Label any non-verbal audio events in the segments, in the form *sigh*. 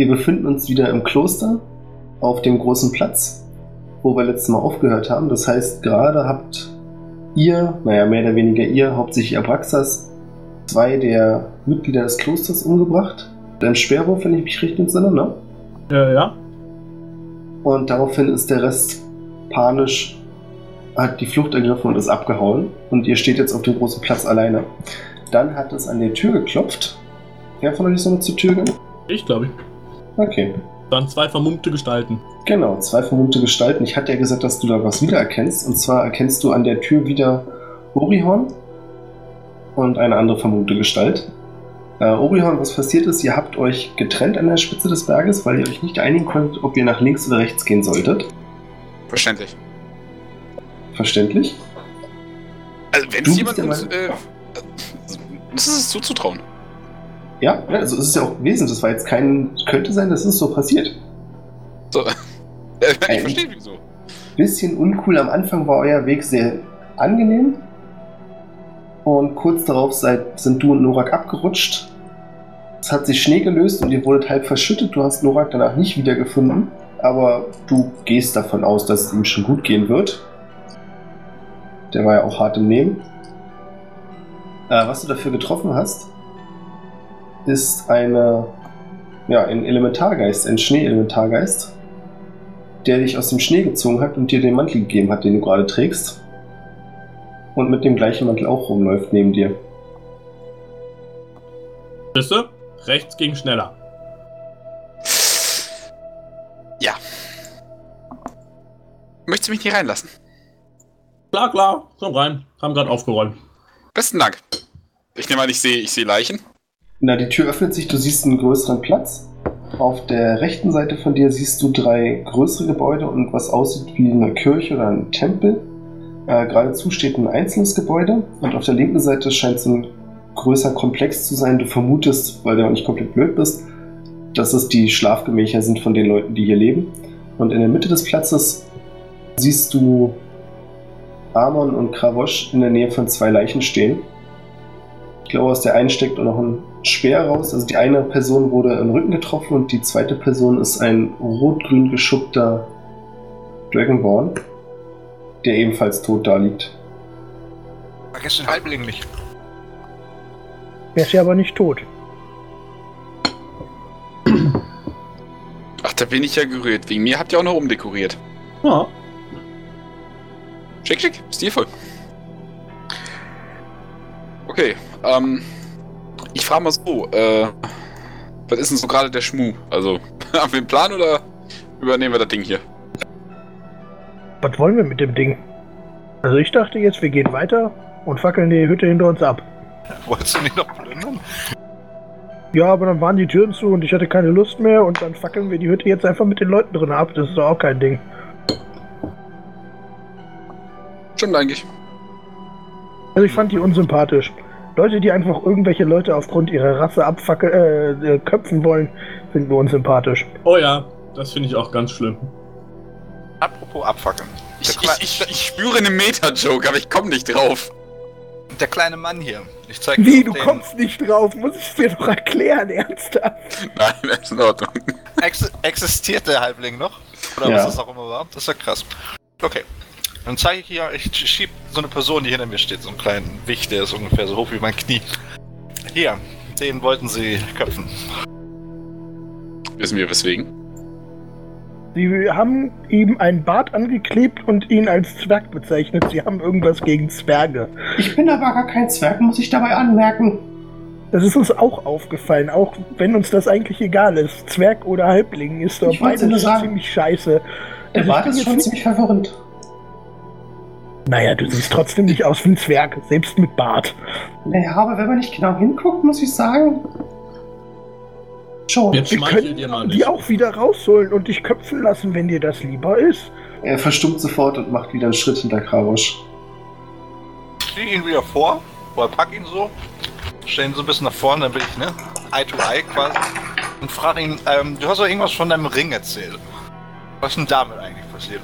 Wir befinden uns wieder im Kloster auf dem großen Platz, wo wir letztes Mal aufgehört haben. Das heißt, gerade habt ihr, naja, mehr oder weniger ihr, hauptsächlich Abraxas, zwei der Mitglieder des Klosters umgebracht. Dein Sperrwurf, wenn ich mich richtig entsinne, ne? Äh, ja. Und daraufhin ist der Rest panisch, hat die Flucht ergriffen und ist abgehauen. Und ihr steht jetzt auf dem großen Platz alleine. Dann hat es an der Tür geklopft. Wer von euch ist noch zur Tür gegangen? Ich glaube ich. Okay. Dann zwei vermummte Gestalten. Genau, zwei vermummte Gestalten. Ich hatte ja gesagt, dass du da was wiedererkennst. Und zwar erkennst du an der Tür wieder Orihorn und eine andere vermummte Gestalt. Äh, Orihorn, was passiert ist, ihr habt euch getrennt an der Spitze des Berges, weil ihr euch nicht einigen konntet, ob ihr nach links oder rechts gehen solltet. Verständlich. Verständlich? Also, wenn Du es jemand uns. Äh, das ist es zuzutrauen. Ja, also es ist ja auch wesentlich. Das war jetzt kein. Könnte sein, dass es so passiert. So. *laughs* Ich verstehe wieso. Bisschen uncool. Am Anfang war euer Weg sehr angenehm. Und kurz darauf seid, sind du und Norak abgerutscht. Es hat sich Schnee gelöst und ihr wurdet halb verschüttet. Du hast Norak danach nicht wiedergefunden. Aber du gehst davon aus, dass es ihm schon gut gehen wird. Der war ja auch hart im Nehmen. Äh, was du dafür getroffen hast, ist eine, ja, ein Elementargeist, ein Schneeelementargeist, der dich aus dem Schnee gezogen hat und dir den Mantel gegeben hat, den du gerade trägst. Und mit dem gleichen Mantel auch rumläuft neben dir. Siehste? Rechts ging schneller. Ja. Möchtest du mich hier reinlassen? Klar, klar. Komm rein. Haben gerade aufgeräumt. Besten Dank. Ich nehme an, ich sehe ich sehe Leichen. Na, die Tür öffnet sich, du siehst einen größeren Platz. Auf der rechten Seite von dir siehst du drei größere Gebäude und was aussieht wie eine Kirche oder ein Tempel. Äh, geradezu steht ein einzelnes Gebäude und auf der linken Seite scheint es ein größer Komplex zu sein. Du vermutest, weil du auch nicht komplett blöd bist, dass es die Schlafgemächer sind von den Leuten, die hier leben. Und in der Mitte des Platzes siehst du Amon und Kravosch in der Nähe von zwei Leichen stehen. Ich glaube, aus der einen steckt auch noch ein Speer raus. Also die eine Person wurde im Rücken getroffen und die zweite Person ist ein rot-grün geschuppter Dragonborn, der ebenfalls tot da liegt. Vergesst den Halbling nicht. Er ist ja aber nicht tot. Ach, da bin ich ja gerührt. Wegen mir habt ihr auch noch umdekoriert. Ja. Schick, schick. Stilvoll. Okay, ähm. Ich frage mal so, äh. Was ist denn so gerade der Schmuh? Also, *laughs* haben wir einen Plan oder übernehmen wir das Ding hier? Was wollen wir mit dem Ding? Also ich dachte jetzt, wir gehen weiter und fackeln die Hütte hinter uns ab. Wolltest du nicht noch plündern? Ja, aber dann waren die Türen zu und ich hatte keine Lust mehr und dann fackeln wir die Hütte jetzt einfach mit den Leuten drin ab. Das ist doch auch kein Ding. Stimmt eigentlich. Also ich fand die unsympathisch. Leute, die einfach irgendwelche Leute aufgrund ihrer Rasse abfackeln, äh, äh, köpfen wollen, finden wir unsympathisch. Oh ja, das finde ich auch ganz schlimm. Apropos abfackeln. Ich, ich, ich, ich spüre einen Meta-Joke, aber ich komme nicht drauf. der kleine Mann hier. Ich zeig dir Wie, du den- kommst nicht drauf? Muss ich dir doch erklären, *laughs* ernsthaft? Nein, das ist in Ordnung. Ex existiert der Halbling noch? Oder Ja. was das auch immer war? Das ist ja krass. Okay. Dann zeige ich hier, ich schieb so eine Person, die hinter mir steht, so einen kleinen Wicht, der ist ungefähr so hoch wie mein Knie. Hier, den wollten sie köpfen. Wissen wir weswegen? Sie haben ihm einen Bart angeklebt und ihn als Zwerg bezeichnet. Sie haben irgendwas gegen Zwerge. Ich bin aber gar kein Zwerg, muss ich dabei anmerken. Das ist uns auch aufgefallen, auch wenn uns das eigentlich egal ist. Zwerg oder Halbling ist doch beides ziemlich scheiße. Der Also Bart ist schon ziemlich verwirrend. Naja, du siehst trotzdem nicht aus wie ein Zwerg, selbst mit Bart. Naja, aber wenn man nicht genau hinguckt, muss ich sagen. Schon. Jetzt Wir schmeichel dir mal können die auch wieder rausholen und dich köpfen lassen, wenn dir das lieber ist. Er verstummt sofort und macht wieder einen Schritt hinter Krarosch. Ich stehe ihn wieder vor, oder pack ihn so, stell ihn so ein bisschen nach vorne, dann bin ich, ne, Eye to Eye quasi, und frage ihn, ähm, du hast doch irgendwas von deinem Ring erzählt. Was ist denn damit eigentlich passiert?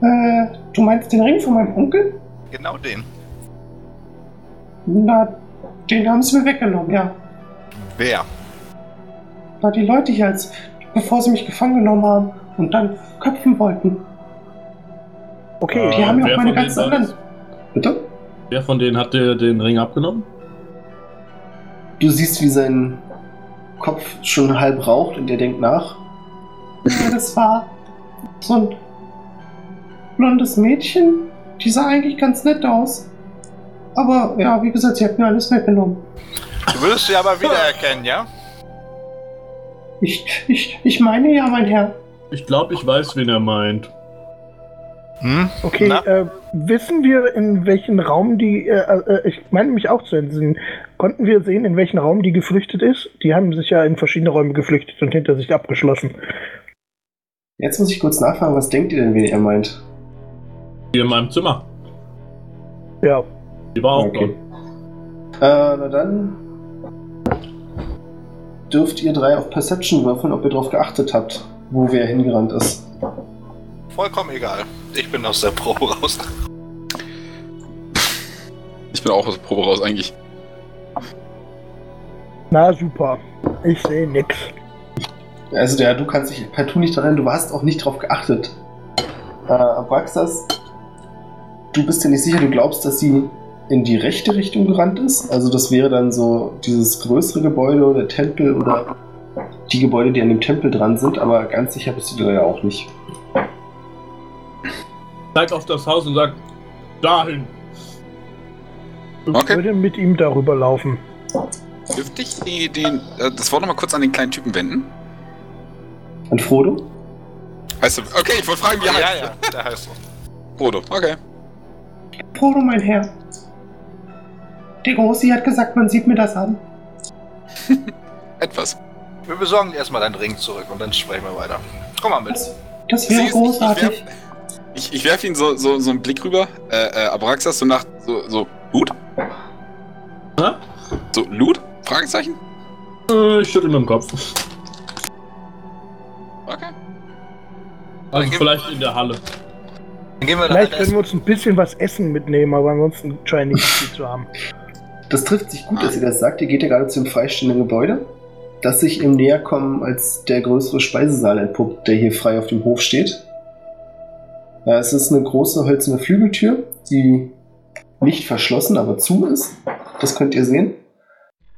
Äh, du meinst den Ring von meinem Onkel? Genau den. Na, den haben sie mir weggenommen, ja. Wer? Na, die Leute hier, als bevor sie mich gefangen genommen haben und dann köpfen wollten. Okay, Die Äh, haben ja auch meine von denen ganzen anderen. Bitte? Wer von denen hat dir den Ring abgenommen? Du siehst, wie sein Kopf schon halb raucht und er denkt nach. Ja, das war so ein blondes Mädchen. Die sah eigentlich ganz nett aus. Aber ja, wie gesagt, sie hat mir alles weggenommen. Du würdest sie aber wiedererkennen, ja? Ich, ich, ich meine ja, mein Herr. Ich glaube, ich weiß, wen er meint. Hm? okay. Äh, wissen wir, in welchen Raum die, äh, äh, ich meine mich auch zu entsinnen, konnten wir sehen, in welchen Raum die geflüchtet ist? Die haben sich ja in verschiedene Räume geflüchtet und hinter sich abgeschlossen. Jetzt muss ich kurz nachfragen, was denkt ihr denn, wen er meint? Hier in meinem Zimmer. Ja, Die war auch Okay. Äh, na dann dürft ihr drei auf Perception würfeln, ob ihr darauf geachtet habt, wo wer hingerannt ist. Vollkommen egal. Ich bin aus der Probe raus. Ich bin auch aus der Probe raus eigentlich. na super. Ich sehe nix. Also der, du kannst dich partout nicht daran, du hast auch nicht drauf geachtet. Äh, Abraxas, du bist dir nicht sicher, du glaubst, dass sie in die rechte Richtung gerannt ist. Also das wäre dann so dieses größere Gebäude, der Tempel oder die Gebäude, die an dem Tempel dran sind, aber ganz sicher bist du dir da ja auch nicht. Zeigt auf das Haus und sagt, dahin. Ich Okay. würde mit ihm darüber laufen. Dürfte ich die, den, äh, das Wort nochmal kurz an den kleinen Typen wenden? Und Frodo? Weißt du, okay, ich wollte fragen, wie er ja, heißt. ja, der heißt so. Frodo, okay. Frodo, mein Herr. Der Großi hat gesagt, man sieht mir das an. *laughs* Etwas. Wir besorgen dir erstmal deinen Ring zurück und dann sprechen wir weiter. Komm mal mit. Das, das wäre großartig. Ich, ich werfe ihn so, so, so einen Blick rüber. Äh, äh, Abraxas so nach, so, so, Loot? Hä? So, Loot? Fragezeichen? Äh, ich schüttel mit dem Kopf. Okay. Also vielleicht in der Halle. Dann gehen wir da Vielleicht halt können wir uns ein bisschen was essen mitnehmen, aber ansonsten scheinen nicht viel zu haben. Das trifft sich gut, dass ihr das sagt. Ihr geht ja gerade zu dem freistehenden Gebäude, das sich im Näherkommen als der größere Speisesaal entpuppt, der hier frei auf dem Hof steht. Ja, es ist eine große hölzerne Flügeltür, die nicht verschlossen, aber zu ist. Das könnt ihr sehen.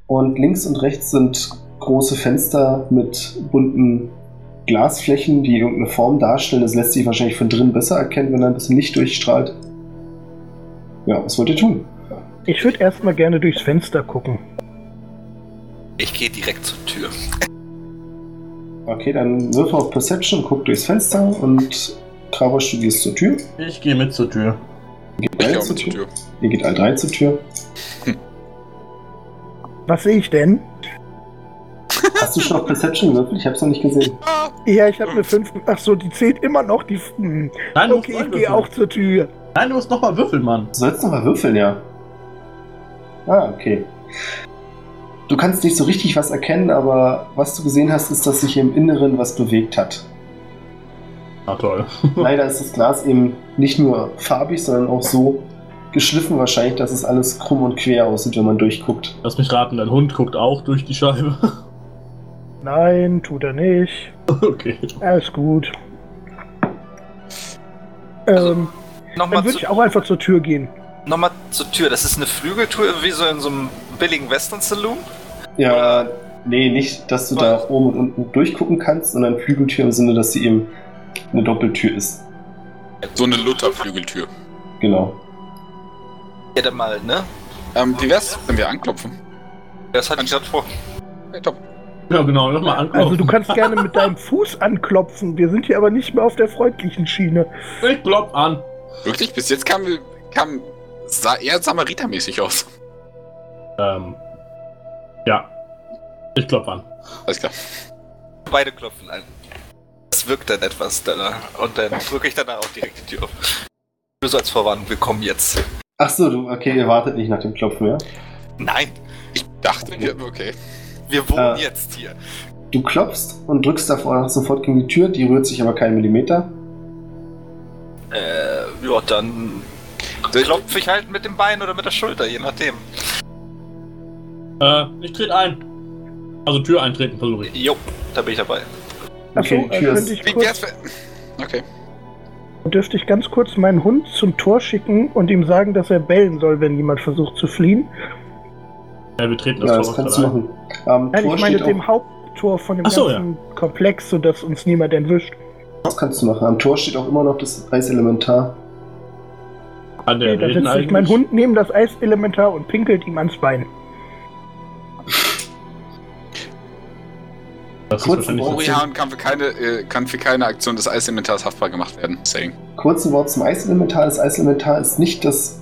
Und links und rechts sind große Fenster mit bunten Glasflächen, die irgendeine Form darstellen. Das lässt sich wahrscheinlich von drinnen besser erkennen, wenn da ein bisschen Licht durchstrahlt. Ja, was wollt ihr tun? Ich würde erstmal gerne durchs Fenster gucken. Ich gehe direkt zur Tür. Okay, dann wirf auf Perception, guck durchs Fenster und Kravosch, du gehst zur Tür. Ich gehe mit zur Tür. Ihr geht Ich alle gehe zur mit zur Tür. Tür. Ihr geht alle drei zur Tür. Was sehe ich denn? Hast du schon auf Perception gewürfelt? Ich hab's noch nicht gesehen. Ja, ich habe eine 5. Ach so, die zählt immer noch. Die. Hm. Nein, du Okay, ich gehe würfeln. auch zur Tür. Nein, du musst nochmal würfeln, Mann. Du sollst noch mal würfeln, ja. Ah, okay. Du kannst nicht so richtig was erkennen, aber was du gesehen hast, ist, dass sich im Inneren was bewegt hat. Ah, toll. *laughs* Leider ist das Glas eben nicht nur farbig, sondern auch so geschliffen wahrscheinlich, dass es alles krumm und quer aussieht, wenn man durchguckt. Lass mich raten, dein Hund guckt auch durch die Scheibe. *laughs* Nein, tut er nicht. okay. Alles gut. Ähm, Nochmal dann würde ich auch einfach zur Tür gehen. noch zur Tür. Das ist eine Flügeltür, wie so in so einem billigen Western-Saloon. Ja, nee, nicht, dass du da oben und unten durchgucken kannst, sondern Flügeltür im Sinne, dass sie eben eine Doppeltür ist. So eine Luther-Flügeltür. Genau. Ja, dann mal, ne? Ähm, wie wär's, wenn wir anklopfen? Das hatte ich gerade vor. Okay, top. Ja, genau, nochmal anklopfen. Also du kannst gerne mit deinem Fuß anklopfen. Wir sind hier aber nicht mehr auf der freundlichen Schiene. Ich klopf an. Wirklich? Bis jetzt kam, kam sah eher Samaritermäßig aus. Ähm. Ja. Ich klopf an. Alles klar. Beide klopfen an. Das wirkt dann etwas, Stella. Und dann drücke ich danach auch direkt die Tür auf. Du so als Vorwarnung, wir kommen jetzt. Ach so, du, okay, ihr wartet nicht nach dem Klopfen, ja? Nein, Ich dachte, wir, okay. Wir wohnen Äh. jetzt hier. Du klopfst und drückst davor sofort gegen die Tür, die rührt sich aber keinen Millimeter. Äh, ja, dann klopfe ich halt mit dem Bein oder mit der Schulter, je nachdem. Äh, ich trete ein. Also Tür eintreten, versuche ich. Jo, da bin ich dabei. Achso, Okay, die äh, Tür könnte ist- ich kurz. Okay. dürfte ich ganz kurz meinen Hund zum Tor schicken und ihm sagen, dass er bellen soll, wenn jemand versucht zu fliehen? Ja, wir treten das Ja, Tor das kannst du machen. Am Nein, Tor ich meine steht dem auch, Haupttor von dem so, ganzen Komplex, sodass uns niemand entwischt. das kannst du machen. Am Tor steht auch immer noch das Eiselementar. An der Okay, da Reden setzt sich mein. Hund neben das Eiselementar und pinkelt ihm ans Bein. Das ist. Orihan kann für keine, äh, kann für keine Aktion des Eiselementars haftbar gemacht werden. Saying. Kurze Wort zum Eiselementar. Das Eiselementar ist nicht das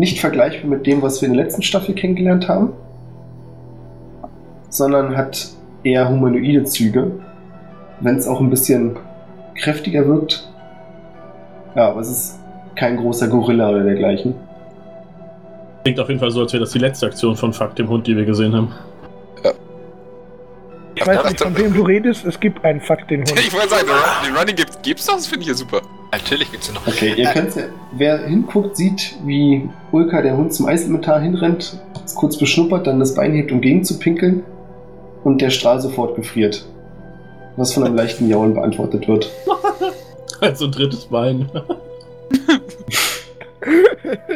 nicht vergleichbar mit dem, was wir in der letzten Staffel kennengelernt haben, sondern hat eher humanoide Züge, wenn es auch ein bisschen kräftiger wirkt. Ja, aber es ist kein großer Gorilla oder dergleichen. Klingt auf jeden Fall so, als wäre das die letzte Aktion von Fuck dem Hund, die wir gesehen haben. Ich weiß nicht, von wem du redest. Es gibt einen Fakt, den Hund. *laughs* Ich wollte sagen, den Run- den Running gibt, gibt's doch, das finde ich ja super. Natürlich gibt's hier noch. Okay, ihr könnt ja, wer hinguckt, sieht, wie Ulka, der Hund, zum Eiselementar hinrennt, es kurz beschnuppert, dann das Bein hebt, um gegen zu pinkeln und der Strahl sofort gefriert. Was von einem leichten Jaulen beantwortet wird. *laughs* Als so ein drittes Bein. *laughs*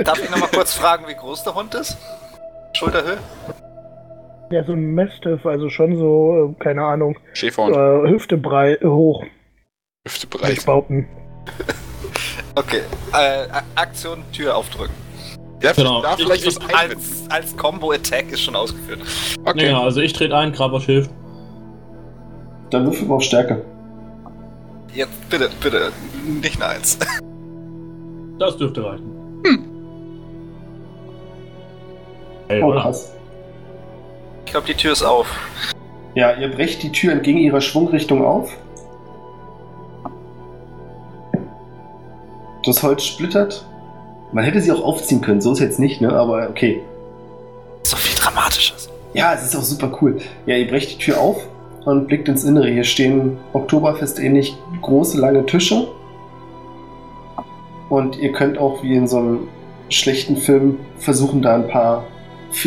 Darf ich nochmal kurz fragen, wie groß der Hund ist? Schulterhöhe? Ja, so ein Mastiff, also schon so, äh, keine Ahnung, Schäferhund, äh, Hüftebrei hoch, würde ich behaupten. *laughs* Okay, äh, Aktion Tür aufdrücken. Ja, Genau. da vielleicht Ich- was ich-. Als, als Combo-Attack ist schon ausgeführt. Okay. Ja, also ich trete ein, Krabosch hilft. Dann würfel mal auf Stärke. Jetzt bitte, bitte, nicht eine Eins. *laughs* Das dürfte reichen. Hm. Oh, krass. Ich glaube, die Tür ist auf. Ja, ihr brecht die Tür entgegen ihrer Schwungrichtung auf. Das Holz splittert. Man hätte sie auch aufziehen können, so ist jetzt nicht, ne? Aber okay. So viel Dramatisches. Ja, es ist auch super cool. Ja, ihr brecht die Tür auf und blickt ins Innere. Hier stehen Oktoberfest ähnlich große, lange Tische. Und ihr könnt auch wie in so einem schlechten Film versuchen, da ein paar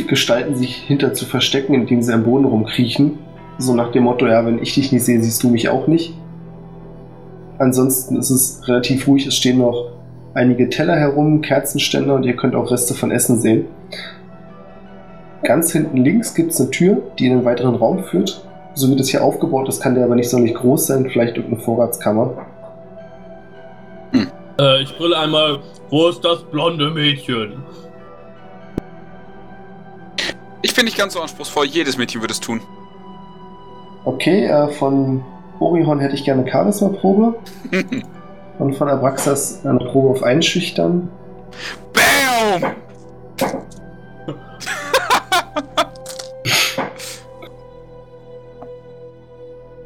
Gestalten sich hinter zu verstecken, indem sie am Boden rumkriechen. So nach dem Motto, ja, wenn ich dich nicht sehe, siehst du mich auch nicht. Ansonsten ist es relativ ruhig. Es stehen noch einige Teller herum, Kerzenständer und ihr könnt auch Reste von Essen sehen. Ganz hinten links gibt es eine Tür, die in einen weiteren Raum führt. So wie das hier aufgebaut ist, kann der aber nicht sonderlich groß sein. Vielleicht irgendeine Vorratskammer. Äh, ich brülle einmal, wo ist das blonde Mädchen? Ich finde nicht ganz so anspruchsvoll. Jedes Mädchen würde es tun. Okay, äh, von Orihon hätte ich gerne eine Charisma-Probe. *laughs* Und von Abraxas eine Probe auf Einschüchtern. Bam!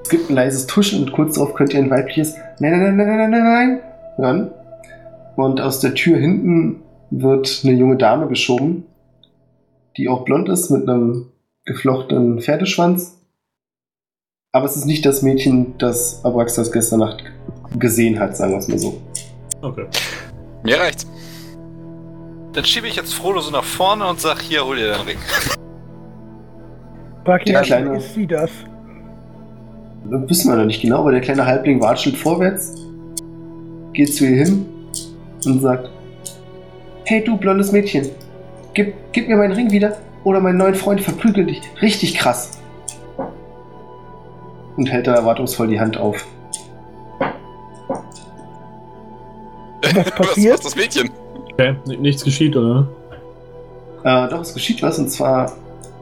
Es gibt ein leises Tuschen und kurz darauf könnt ihr ein weibliches Nein, nein, nein, nein, nein, nein, nein hören. Und aus der Tür hinten wird eine junge Dame geschoben, die auch blond ist mit einem geflochtenen Pferdeschwanz. Aber es ist nicht das Mädchen, das Abraxas gestern Nacht gesehen hat, sagen wir es mal so. Okay. Mir reicht's. Dann schiebe ich jetzt Frodo so nach vorne und sag, hier, hol dir den Ring. Mal, kleine- ist sie das? Das wissen wir noch nicht genau, aber der kleine Halbling watschelt vorwärts, geht zu ihr hin und sagt: Hey, du blondes Mädchen, gib, gib mir meinen Ring wieder oder mein neuen Freund verprügelt dich. Richtig krass. Und hält da erwartungsvoll die Hand auf. Was *laughs* passiert? Was, was das Mädchen? Okay, nichts geschieht, oder? Äh, doch, es geschieht was. Und zwar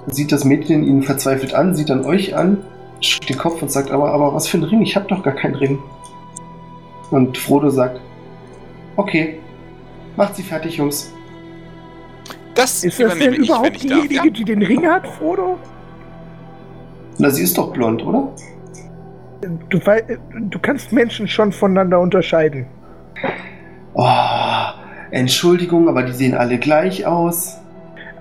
sieht das Mädchen ihn verzweifelt an, sieht dann euch an, schüttelt den Kopf und sagt, aber, aber was für ein Ring? Ich habe doch gar keinen Ring. Und Frodo sagt, okay, macht sie fertig, Jungs. Das Ist das denn ich, überhaupt darf. diejenige, Ja? die den Ring hat, Frodo? Na, sie ist doch blond, oder? Du, du kannst Menschen schon voneinander unterscheiden. Oh, Entschuldigung, aber die sehen alle gleich aus.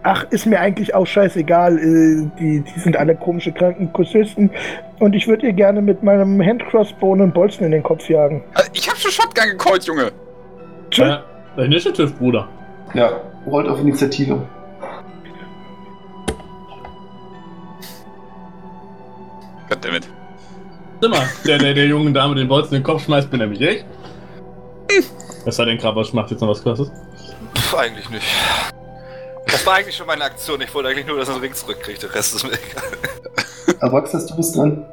Ach, ist mir eigentlich auch scheißegal. äh, Die, die sind alle komische kranken Kussisten. Und ich würde ihr gerne mit meinem Handcrossbow einen Bolzen in den Kopf jagen. Äh, Ich hab schon Shotgun gecallt, Junge. Äh, Initiative, Bruder. Ja, rollt auf Initiative. Zimmer, der, der der jungen Dame den Bolzen in den Kopf schmeißt, bin nämlich ich. Was sei denn, Krabasch macht jetzt noch was krasses? Pff, eigentlich nicht. Das war eigentlich schon meine Aktion. Ich wollte eigentlich nur, dass er den Ring zurückkriegt. Der Rest ist mir egal. Erwachsenes, du bist dran.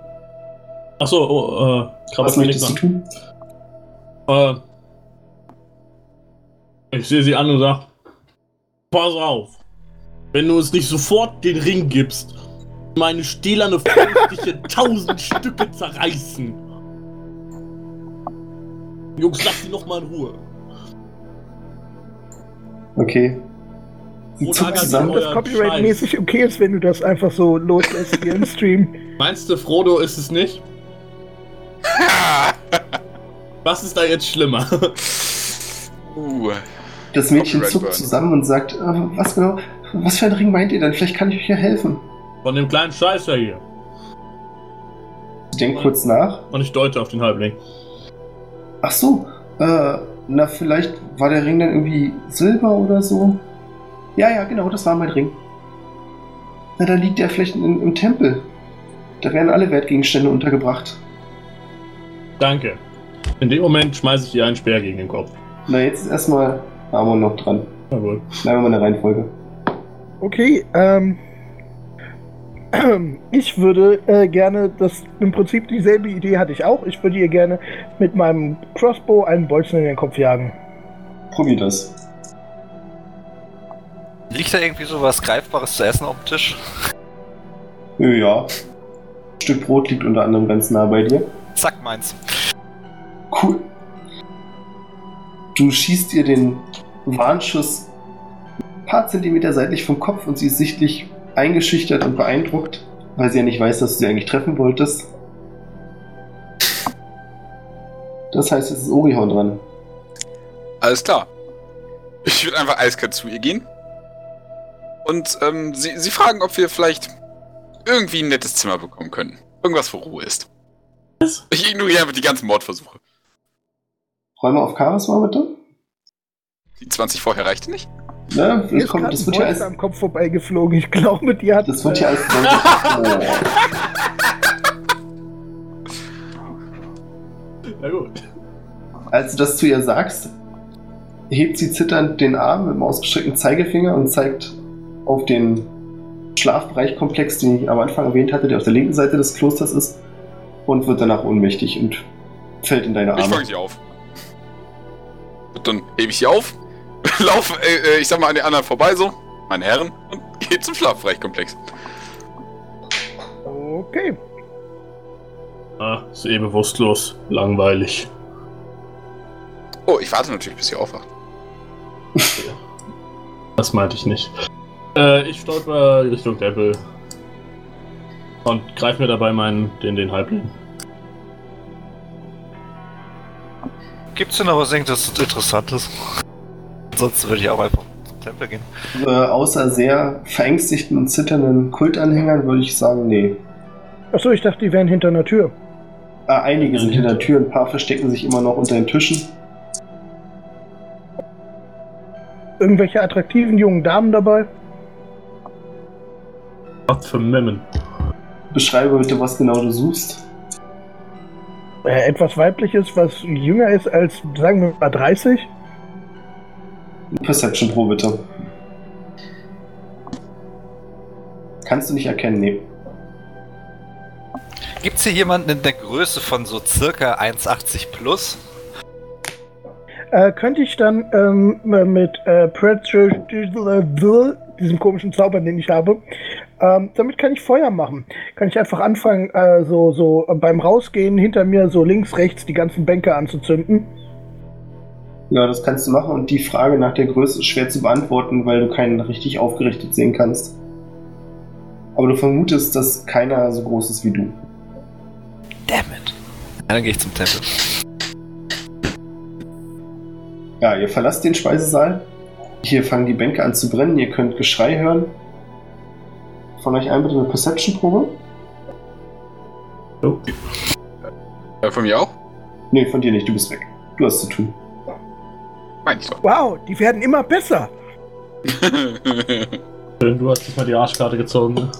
Achso, oh, äh, Was Krabasch will möchtest du tun? Äh, ich sehe sie an und sag, pass auf. Wenn du uns nicht sofort den Ring gibst, meine stählerne Faust dich in tausend Stücke zerreißen. Jungs, lass sie noch mal in Ruhe. Okay. Sie Oder zuckt zusammen. nicht. das copyright-mäßig okay ist, wenn du das einfach so loslässt hier im Stream. Meinst du, Frodo ist es nicht? *laughs* Was ist da jetzt schlimmer? uh. Das Mädchen zuckt zusammen und sagt, äh, was genau, was für ein Ring meint ihr denn? Vielleicht kann ich euch ja helfen. Von dem kleinen Scheißer hier. Sie denkt kurz nach. Und ich deute auf den Halbling. Ach so, äh, na vielleicht war der Ring dann irgendwie Silber oder so? Ja, ja, genau, das war mein Ring. Na, dann liegt er vielleicht in, im Tempel. Da werden alle Wertgegenstände untergebracht. Danke. In dem Moment schmeiße ich ihr einen Speer gegen den Kopf. Na, jetzt ist erstmal Amon noch dran. Jawohl. Bleiben wir mal in der Reihenfolge. Okay, ähm. *clears throat* Ich würde äh, gerne, das im Prinzip dieselbe Idee hatte ich auch. Ich würde ihr gerne mit meinem Crossbow einen Bolzen in den Kopf jagen. Probier das. Liegt da irgendwie so was Greifbares zu essen auf dem Tisch? Ja. Ein Stück Brot liegt unter anderem ganz nah bei dir. Zack, meins. Cool. Du schießt ihr den Warnschuss ein paar Zentimeter seitlich vom Kopf und sie ist sichtlich eingeschüchtert und beeindruckt, weil sie ja nicht weiß, dass du sie eigentlich treffen wolltest. Das heißt, es ist Orihorn dran. Alles klar. Ich würde einfach eiskalt zu ihr gehen. Und ähm, sie, sie fragen, ob wir vielleicht irgendwie ein nettes Zimmer bekommen können. Irgendwas, wo Ruhe ist. Was? Ich ignoriere einfach die ganzen Mordversuche. Räume auf Charisma bitte. Die 20 vorher reichte nicht? Mir das, ist kommt, das wird ja als. am Kopf vorbeigeflogen. Ich glaube, die hat. Das wird ja als. Na gut. Als du das zu ihr sagst, hebt sie zitternd den Arm mit dem ausgestreckten Zeigefinger und zeigt auf den Schlafbereichkomplex, den ich am Anfang erwähnt hatte, der auf der linken Seite des Klosters ist, und wird danach ohnmächtig und fällt in deine Ich Arme. fange sie auf. Und dann hebe ich sie auf, *laughs* laufe, äh, äh, ich sag mal, an den anderen vorbei so, meine Herren, *laughs* und gehe zum Schlafbereichkomplex. Okay. Ah, ist eh bewusstlos. Langweilig. Oh, ich warte natürlich, bis sie aufwacht. *laughs* Das meinte ich nicht. Äh, ich stolper Richtung Tempel. Und greif mir dabei meinen, den, den Halbling. Gibt's denn noch was irgendwas Interessantes? Ansonsten würde ich auch einfach zum Tempel gehen. Äh, außer sehr verängstigten und zitternden Kultanhängern würde ich sagen, nee. Achso, ich dachte, die wären hinter einer Tür. Äh, einige sind hinter der Tür, ein paar verstecken sich immer noch unter den Tischen. Irgendwelche attraktiven jungen Damen dabei? Was für Memmen. Beschreibe bitte, was genau du suchst. Äh, etwas weibliches, was jünger ist als, sagen wir mal, 30? Perception Pro bitte. Kannst du nicht erkennen, nee. Gibt's hier jemanden in der Größe von so circa 1,80 plus? Äh, könnte ich dann ähm, mit äh, diesem komischen Zauber, den ich habe. Ähm, damit kann ich Feuer machen. Kann ich einfach anfangen, äh, so, so beim Rausgehen hinter mir so links, rechts die ganzen Bänke anzuzünden. Ja, das kannst du machen und die Frage nach der Größe ist schwer zu beantworten, weil du keinen richtig aufgerichtet sehen kannst. Aber du vermutest, dass keiner so groß ist wie du. Damn it. Ja, dann gehe ich zum Tempel. Ja, ihr verlasst den Speisesaal. Hier fangen die Bänke an zu brennen. Ihr könnt Geschrei hören. Von euch ein bitte eine Perception-Probe? Äh, von mir auch? Nee, von dir nicht. Du bist weg. Du hast zu tun. Mein ich doch. Wow, die werden immer besser. *laughs* Du hast dich mal die Arschkarte gezogen. ne?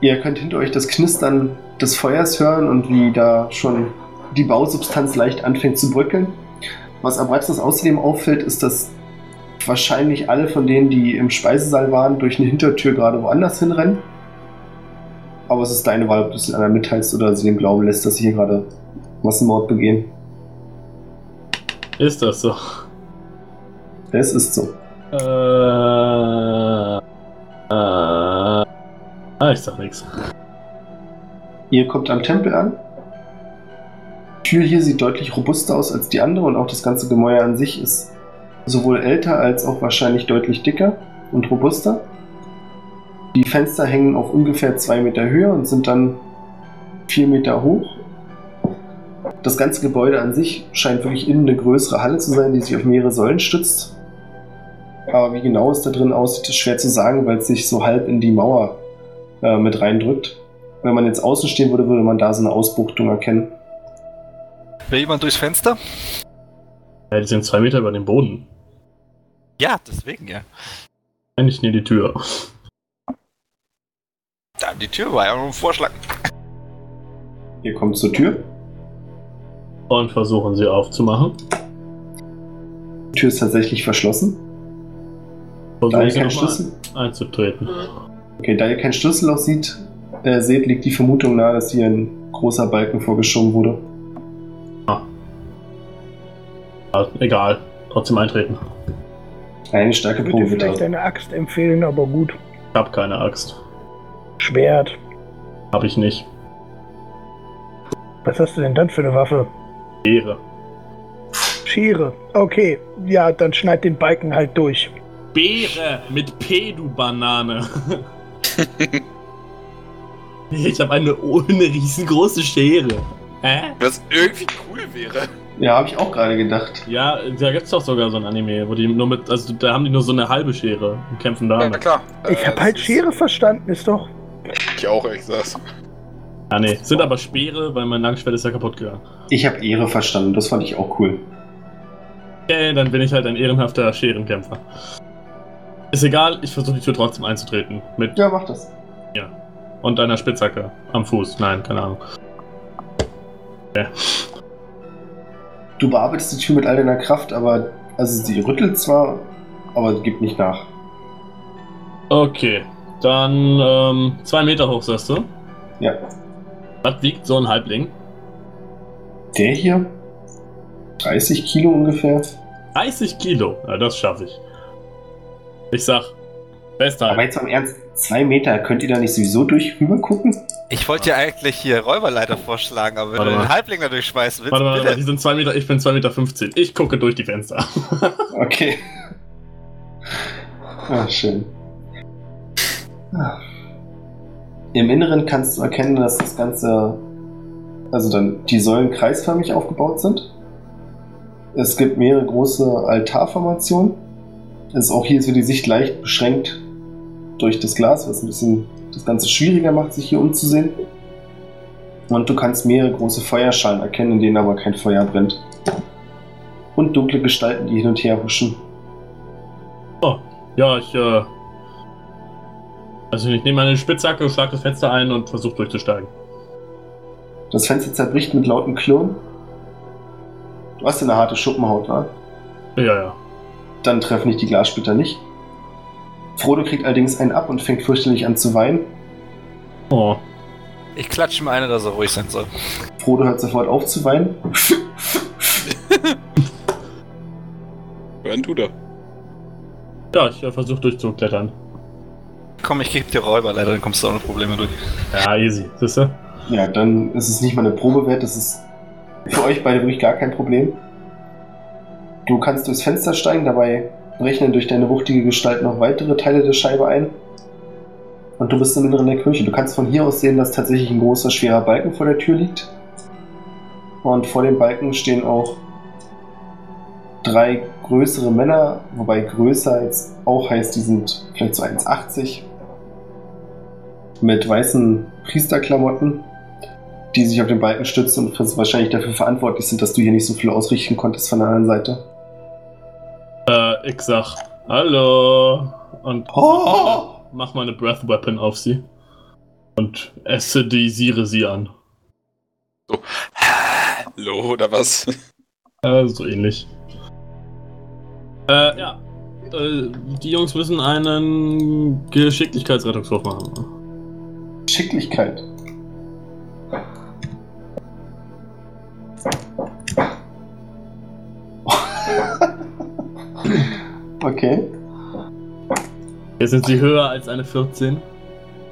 Ihr könnt hinter euch das Knistern des Feuers hören und wie da schon die Bausubstanz leicht anfängt zu bröckeln. Was Abraxas außerdem auffällt, ist, dass wahrscheinlich alle von denen, die im Speisesaal waren, durch eine Hintertür gerade woanders hinrennen. Aber es ist deine Wahl, ob du es den anderen mitteilst oder sie dem glauben lässt, dass sie hier gerade Massenmord begehen. Ist das so? Es ist so. Äh. Äh. Ah, ich sag nix. Ihr kommt am Tempel an. Die Tür hier sieht deutlich robuster aus als die andere und auch das ganze Gemäuer an sich ist sowohl älter als auch wahrscheinlich deutlich dicker und robuster. Die Fenster hängen auf ungefähr zwei Meter Höhe und sind dann vier Meter hoch. Das ganze Gebäude an sich scheint wirklich innen eine größere Halle zu sein, die sich auf mehrere Säulen stützt. Aber wie genau es da drin aussieht, ist schwer zu sagen, weil es sich so halb in die Mauer äh, mit reindrückt. Wenn man jetzt außen stehen würde, würde man da so eine Ausbuchtung erkennen. Will jemand durchs Fenster? Ja, die sind zwei Meter über dem Boden. Ja, deswegen ja. Eigentlich nie die Tür. Da, die Tür war ja nur ein Vorschlag. Ihr kommt zur Tür. Und versuchen sie aufzumachen. Die Tür ist tatsächlich verschlossen. Da ihr keinen Schlüssel, einzutreten. okay, da ihr keinen Schlüsselloch sieht, äh, seht, liegt die Vermutung nahe, dass hier ein großer Balken vorgeschoben wurde. Ja, egal. Trotzdem eintreten. Eine starke Ich würde dir Probe vielleicht eine Axt empfehlen, aber gut. Ich hab keine Axt. Schwert. Hab ich nicht. Was hast du denn dann für eine Waffe? Ehre. Schere. Okay, ja, dann schneid den Balken halt durch. Beere mit P, du Banane. *laughs* ich habe eine, eine riesengroße Schere. Hä? Was irgendwie cool wäre. Ja, habe ich auch gerade gedacht. Ja, da gibt's doch sogar so ein Anime, wo die nur mit, also da haben die nur so eine halbe Schere und kämpfen Ja, damit. klar. Ich Äh, hab halt Schere verstanden, ist doch. Ich auch, ehrlich gesagt. Ja, nee, sind aber Speere, weil mein Langschwert ist ja kaputt gegangen. Ich habe Ehre verstanden, das fand ich auch cool. Okay, dann bin ich halt ein ehrenhafter Scherenkämpfer. Ist egal, ich versuche die Tür trotzdem einzutreten. Mit Ja, mach das. und einer Spitzhacke am Fuß. Nein, keine Ahnung. Du bearbeitest die Tür mit all deiner Kraft, aber also sie rüttelt zwar, aber gibt nicht nach. Okay, dann ähm, zwei Meter hoch, sagst du? Ja. Was wiegt so ein Halbling? Der hier? 30 Kilo ungefähr. 30 Kilo. Ja, das schaffe ich. Ich sag, bester Aber jetzt mal im Ernst, zwei Meter, könnt ihr da nicht sowieso durch rüber gucken? Ich wollte ja eigentlich hier Räuberleiter vorschlagen, aber wenn Warte du den Halbling da durchschmeißen willst, Warte mal, warte mal, die sind 2 Meter, ich bin 2,15 Meter. 15. Ich gucke durch die Fenster. *laughs* Okay. Ah, schön. Ah. Im Inneren kannst du erkennen, dass das Ganze, also dann die Säulen kreisförmig aufgebaut sind. Es gibt mehrere große Altarformationen. Es ist auch hier ist die Sicht leicht beschränkt durch das Glas, was ein bisschen das Ganze schwieriger macht, sich hier umzusehen. Und du kannst mehrere große Feuerschalen erkennen, in denen aber kein Feuer brennt. Und dunkle Gestalten, die hin und her huschen. Oh, ja, ich, äh. Also ich nehme meine Spitzhacke, schlag das Fenster ein und versuche durchzusteigen. Das Fenster zerbricht mit lauten Klirren. Du hast eine harte Schuppenhaut, wa? Ja, ja. Dann treffen dich die Glassplitter nicht. Frodo kriegt allerdings einen ab und fängt fürchterlich an zu weinen. Oh. Ich klatsche ihm eine, dass er ruhig sein soll. Frodo hört sofort auf zu weinen. *laughs* Wann du da? Ja, ich äh, versuche durchzuklettern. Komm, ich gebe dir Räuber, leider, dann kommst du ohne Probleme durch. Ja, easy. Siehst du? Ja, dann ist es nicht mal eine Probe wert, das ist für euch beide wirklich gar kein Problem. Du kannst durchs Fenster steigen, dabei rechnen durch deine wuchtige Gestalt noch weitere Teile der Scheibe ein. Und du bist im Inneren der Kirche. Du kannst von hier aus sehen, dass tatsächlich ein großer, schwerer Balken vor der Tür liegt. Und vor dem Balken stehen auch drei größere Männer, wobei größer jetzt auch heißt, die sind vielleicht so 1,80 mit weißen Priesterklamotten, die sich auf den Balken stützen und wahrscheinlich dafür verantwortlich sind, dass du hier nicht so viel ausrichten konntest von der anderen Seite. Ich sag Hallo und Oh! mach mal eine Breath Weapon auf sie. Und acidisiere sie an. Hallo, oder was? *laughs* Äh, so ähnlich. Äh, ja. Äh, die Jungs müssen einen Geschicklichkeitsrettungswurf machen. Schicklichkeit. Okay. Jetzt sind sie höher als eine 14.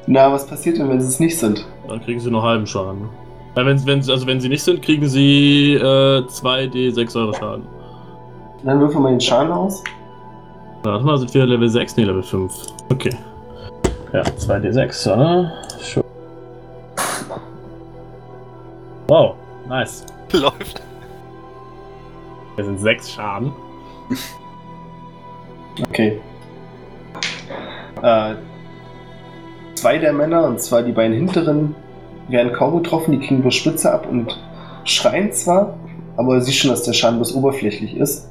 Na, was passiert denn, wenn sie es nicht sind? Dann kriegen sie noch halben Schaden. Ja, wenn, wenn, also wenn sie nicht sind, kriegen sie äh, 2d6 Euro Schaden. Dann würfeln wir den Schaden aus. Warte mal, sind wir Level 6? Nee, Level 5. Okay. Ja, 2d6, oder? Sure. Wow, nice. *laughs* Läuft. Wir sind 6 Schaden. *laughs* Okay. Äh, zwei der Männer, und zwar die beiden hinteren, werden kaum getroffen, die kriegen bloß Spitze ab und schreien zwar, aber siehst schon, dass der Schaden bloß oberflächlich ist.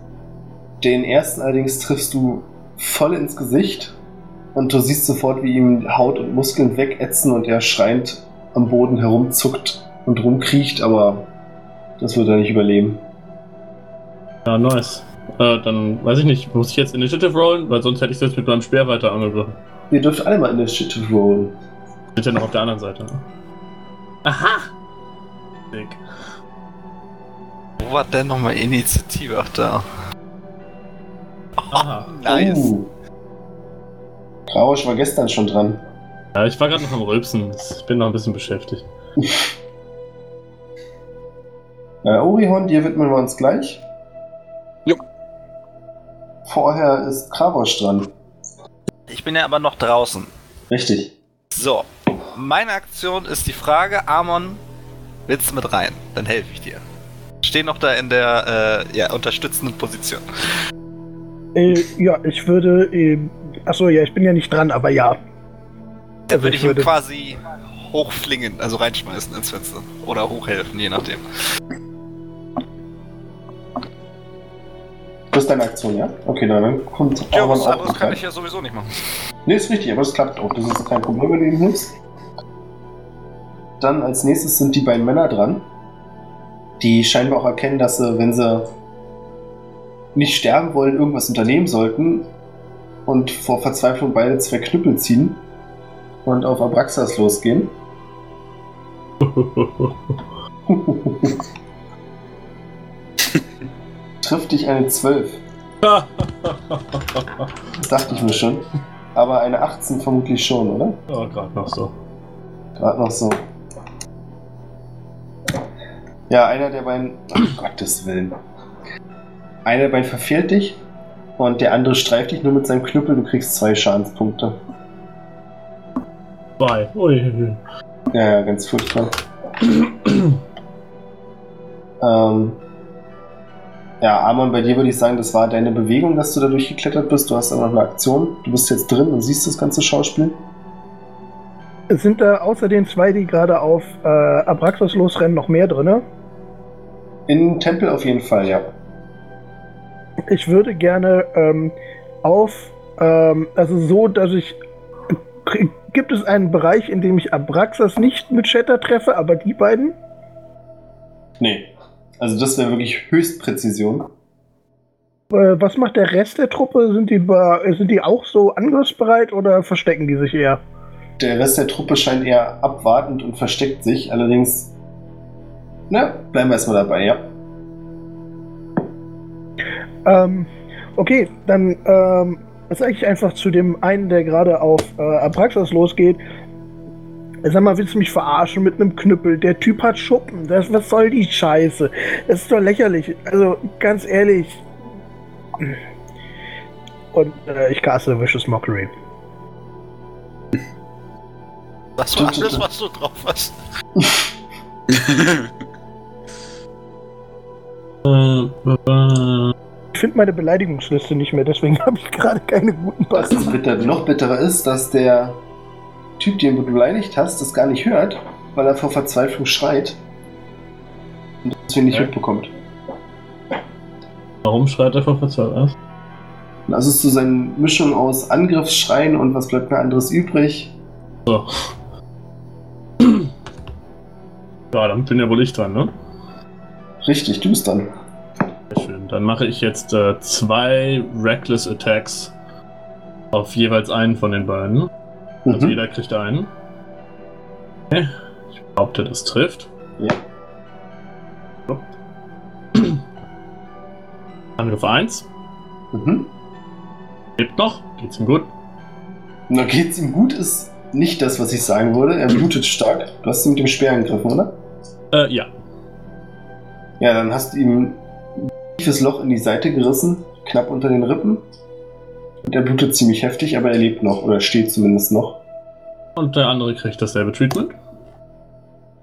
Den ersten allerdings triffst du voll ins Gesicht und du siehst sofort, wie ihm Haut und Muskeln wegätzen und er schreiend am Boden herumzuckt und rumkriecht, aber das wird er nicht überleben. Ja, nice. Äh, dann weiß ich nicht, muss ich jetzt Initiative rollen? Weil sonst hätte ich das mit meinem Speer weiter angegriffen. Ihr dürft alle mal Initiative rollen. Sind ja noch auf der anderen Seite. ne? Aha! Dick. Wo war denn nochmal Initiative? Ach, da. Aha. Nice. Uh. Rausch war gestern schon dran. Ja, ich war gerade noch am Rülpsen. Ich bin noch ein bisschen beschäftigt. *laughs* Äh, Orihon, dir widmen wir uns gleich. Vorher ist Kravosch dran. Ich bin ja aber noch draußen. Richtig. So, meine Aktion ist die Frage, Amon, willst du mit rein? Dann helfe ich dir. Steh noch da in der äh, ja, unterstützenden Position. Äh, ja, ich würde. Äh, achso, ja, ich bin ja nicht dran, aber ja. Da würde ich ihm würde- quasi hochflingen, also reinschmeißen ins Fenster. Oder hochhelfen, je nachdem. Das ist deine Aktion, ja? Okay, na, dann kommt Ja, was anderes mit kann rein. ich ja sowieso nicht machen. Nee, ist richtig, aber es klappt auch. Das ist kein Problem, wenn du ihn hilfst. Dann als nächstes sind die beiden Männer dran, die scheinbar auch erkennen, dass sie, wenn sie nicht sterben wollen, irgendwas unternehmen sollten und vor Verzweiflung beide zwei Knüppel ziehen und auf Abraxas losgehen. *laughs* *laughs* *laughs* Trifft dich eine 12. Das *laughs* dachte ich mir schon. Aber eine 18 vermutlich schon, oder? oh, gerade noch so. Gerade noch so. Ja, einer der beiden. Ach, Gottes Willen. Einer der beiden verfehlt dich und der andere streift dich nur mit seinem Knüppel. Du kriegst zwei Schadenspunkte. Bye. Ui. Ja, ja, ganz furchtbar. *clears throat* ähm, ja, Amon, bei dir würde ich sagen, das war deine Bewegung, dass du da durchgeklettert bist. Du hast aber noch eine Aktion. Du bist jetzt drin und siehst das ganze Schauspiel. Es sind da außer den zwei, die gerade auf äh, Abraxas losrennen, noch mehr drin. In Tempel auf jeden Fall, ja. Ich würde gerne ähm, auf, ähm, also so, dass ich. Gibt es einen Bereich, in dem ich Abraxas nicht mit Shatter treffe, aber die beiden? Nee. Also das wäre wirklich Höchstpräzision. Äh, was macht der Rest der Truppe? Sind die, sind die auch so angriffsbereit oder verstecken die sich eher? Der Rest der Truppe scheint eher abwartend und versteckt sich. Allerdings, na, bleiben wir erstmal dabei, ja. Ähm, okay, dann ähm, sage ich einfach zu dem einen, der gerade auf äh, Abraxas losgeht. Sag mal, willst du mich verarschen mit einem Knüppel? Der Typ hat Schuppen. Das, was soll die Scheiße? Das ist doch lächerlich. Also, ganz ehrlich. Und äh, ich caste Vicious Mockery. Das war alles, was du drauf hast. Äh, *laughs* äh, Ich finde meine Beleidigungsliste nicht mehr, deswegen *laughs* habe ich gerade keine guten Was Passen. das bitter, noch bitterer ist, dass der Typ, den du beleidigt hast, das gar nicht hört, weil er vor Verzweiflung schreit. Und deswegen nicht Ja. mitbekommt. warum schreit er vor Verzweiflung? Das ist so seine Mischung aus Angriffsschreien und was bleibt mir anderes übrig. So. Ja, dann bin ja wohl ich dran, ne? Richtig, du bist dann. Sehr schön. Dann mache ich jetzt äh, zwei Reckless Attacks auf jeweils einen von den beiden. Also Mhm. jeder kriegt einen. Okay. Ich behaupte, das trifft. Ja. So. Angriff 1. Mhm. Lebt noch. Geht's ihm gut? Na, geht's ihm gut, ist nicht das, was ich sagen würde. Er blutet stark. Du hast ihn mit dem Speer angegriffen, oder? Äh, ja. Ja, dann hast du ihm ein tiefes Loch in die Seite gerissen, knapp unter den Rippen. Und er blutet ziemlich heftig, aber er lebt noch, oder steht zumindest noch. Und der andere kriegt dasselbe Treatment.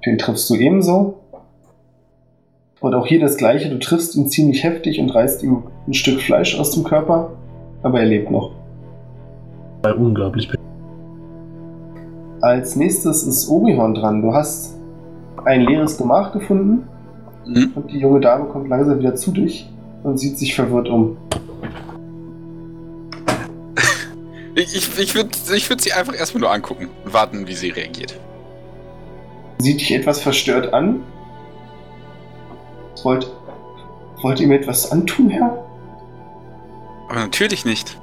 Den triffst du ebenso. Und auch hier das gleiche, du triffst ihn ziemlich heftig und reißt ihm ein Stück Fleisch aus dem Körper, aber er lebt noch. Bei unglaublich. Als nächstes ist Orihorn dran. Du hast ein leeres Gemach gefunden Mhm. und die junge Dame kommt langsam wieder zu dich und sieht sich verwirrt um. Ich, ich, ich würde ich würd sie einfach erstmal nur angucken und warten, wie sie reagiert. Sieht dich etwas verstört an. Wollt, wollt ihr mir etwas antun, Herr? Aber natürlich nicht.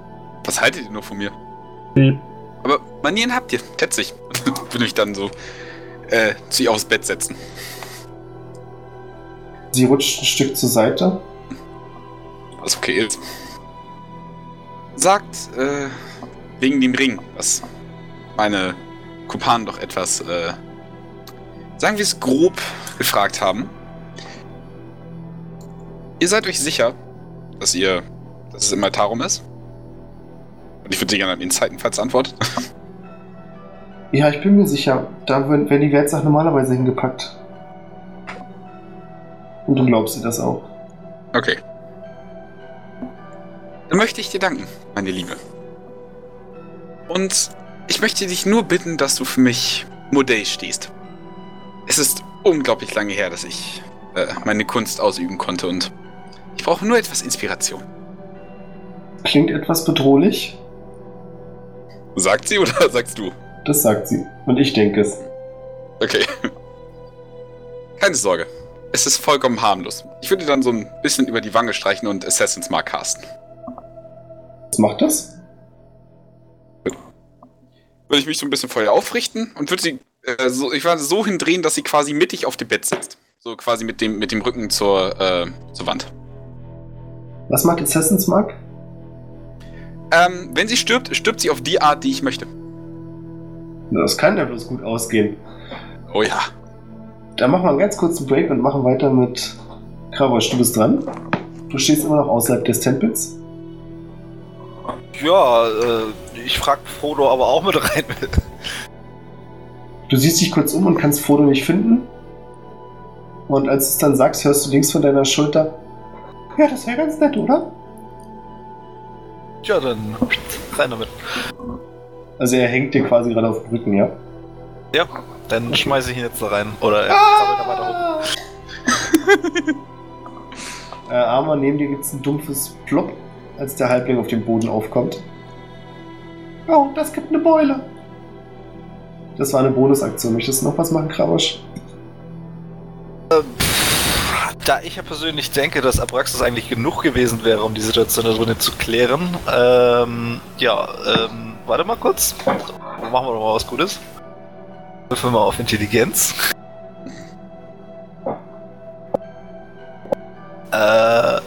Was haltet ihr nur von mir? Piep. Aber Manieren habt ihr, schätze ich. Würde ich dann so äh, zu ihr aufs Bett setzen. Sie rutscht ein Stück zur Seite. Was okay ist. Sagt, äh, wegen dem Ring, was meine Kumpanen doch etwas, äh, sagen wir es grob gefragt haben. Ihr seid euch sicher, dass ihr, dass es im Altarum ist? Und ich würde sie gerne an Insighten, falls antwortet. *laughs* Ja, ich bin mir sicher. Da werden die Wertsachen normalerweise hingepackt. Und du glaubst ihr das auch. Okay. Dann möchte ich dir danken, meine Liebe. Und ich möchte dich nur bitten, dass du für mich Modell stehst. Es ist unglaublich lange her, dass ich äh, meine Kunst ausüben konnte und ich brauche nur etwas Inspiration. Klingt etwas bedrohlich. Sagt sie oder *laughs* sagst du? Das sagt sie. Und ich denke es. Okay. Keine Sorge. Es ist vollkommen harmlos. Ich würde dann so ein bisschen über die Wange streichen und Assassin's Mark casten. Was macht das? Würde ich mich so ein bisschen vor ihr aufrichten und würde sie äh, so, ich würde so hindrehen, dass sie quasi mittig auf dem Bett sitzt. So quasi mit dem, mit dem Rücken zur, äh, zur Wand. Was macht Assassin's Mark? Ähm, wenn sie stirbt, stirbt sie auf die Art, die ich möchte. Das kann ja bloß gut ausgehen. Oh ja. Dann machen wir einen ganz kurzen Break und machen weiter mit Kravosch. Du bist dran. Du stehst immer noch außerhalb des Tempels. Ja, äh, ich frag Frodo aber auch mit rein. Du siehst dich kurz um und kannst Frodo nicht finden. Und als du es dann sagst, hörst du links von deiner Schulter. Ja, das wäre ganz nett, oder? ja, dann rein damit. Also er hängt dir quasi gerade auf dem Rücken, ja? Ja, dann schmeiße ich ihn jetzt da rein. Oder er krabbelt da weiter hoch. äh, Armer, neben dir gibt es ein dumpfes Plop, als der Halbling auf dem Boden aufkommt. Oh, das gibt eine Beule. Das war eine Bonusaktion. Möchtest du noch was machen, Kravosch? Da ich ja persönlich denke, dass Abraxas eigentlich genug gewesen wäre, um die Situation da drinnen zu klären, ähm, ja, ähm, warte mal kurz. Machen wir doch mal was Gutes. Würfeln wir auf Intelligenz. Äh,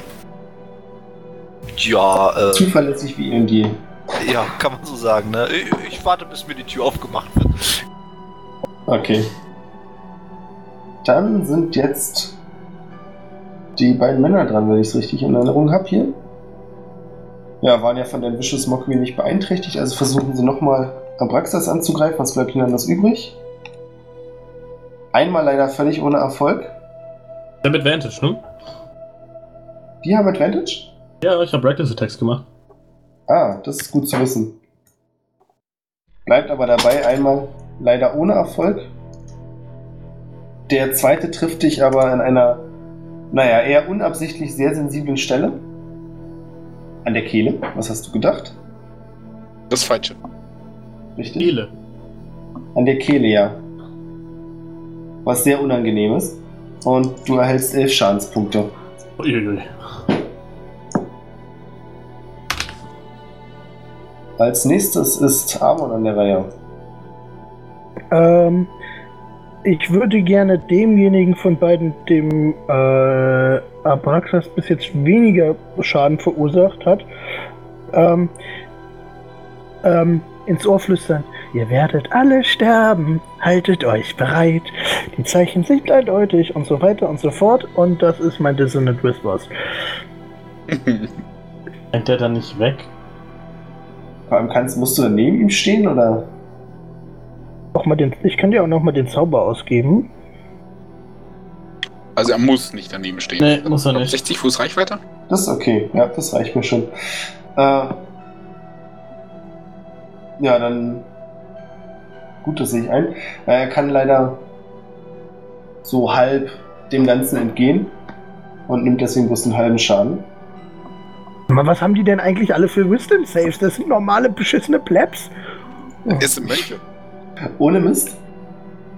ja, äh, Zuverlässig wie in die Ja, kann man so sagen, ne? Ich, ich warte, bis mir die Tür aufgemacht wird. Okay. Dann sind jetzt die beiden Männer dran, wenn ich es richtig in Erinnerung habe hier. Ja, waren ja von der Vicious Mockery nicht beeinträchtigt, also versuchen sie nochmal Abraxas anzugreifen. Was bleibt ihnen anders übrig? Einmal leider völlig ohne Erfolg. Der mit Advantage, ne? Die haben Advantage? Ja, ich habe Reckless Attacks gemacht. Ah, das ist gut zu wissen. Bleibt aber dabei einmal leider ohne Erfolg. Der zweite trifft dich aber an einer, naja, eher unabsichtlich sehr sensiblen Stelle. An der Kehle. Was hast du gedacht? Das Falsche. Richtig? Kehle. An der Kehle, ja. Was sehr unangenehm ist. Und du erhältst elf Schadenspunkte. Uiuiui. Als nächstes ist Amon an der Reihe. Ähm, ich würde gerne demjenigen von beiden, dem äh, Abraxas bis jetzt weniger Schaden verursacht hat, ähm, ähm, ins Ohr flüstern. Ihr werdet alle sterben. Haltet euch bereit. Die Zeichen sind eindeutig und so weiter und so fort. Und das ist mein Dissonant Whispers. *laughs* Rennt der dann nicht weg? Vor allem kannst, musst du dann neben ihm stehen oder? Noch mal den, ich kann dir auch nochmal den Zauber ausgeben. Also er muss nicht daneben stehen. Nee, muss er nicht. 60 Fuß Reichweite? Das ist okay, ja, das reicht mir schon. Äh, ja, dann. Gut, das sehe ich ein. Äh, er kann leider so halb dem Ganzen entgehen und nimmt deswegen bloß einen halben Schaden. Aber was haben die denn eigentlich alle für Wisdom Saves? Das sind normale beschissene Plebs. Es sind Mönche. Ohne Mist.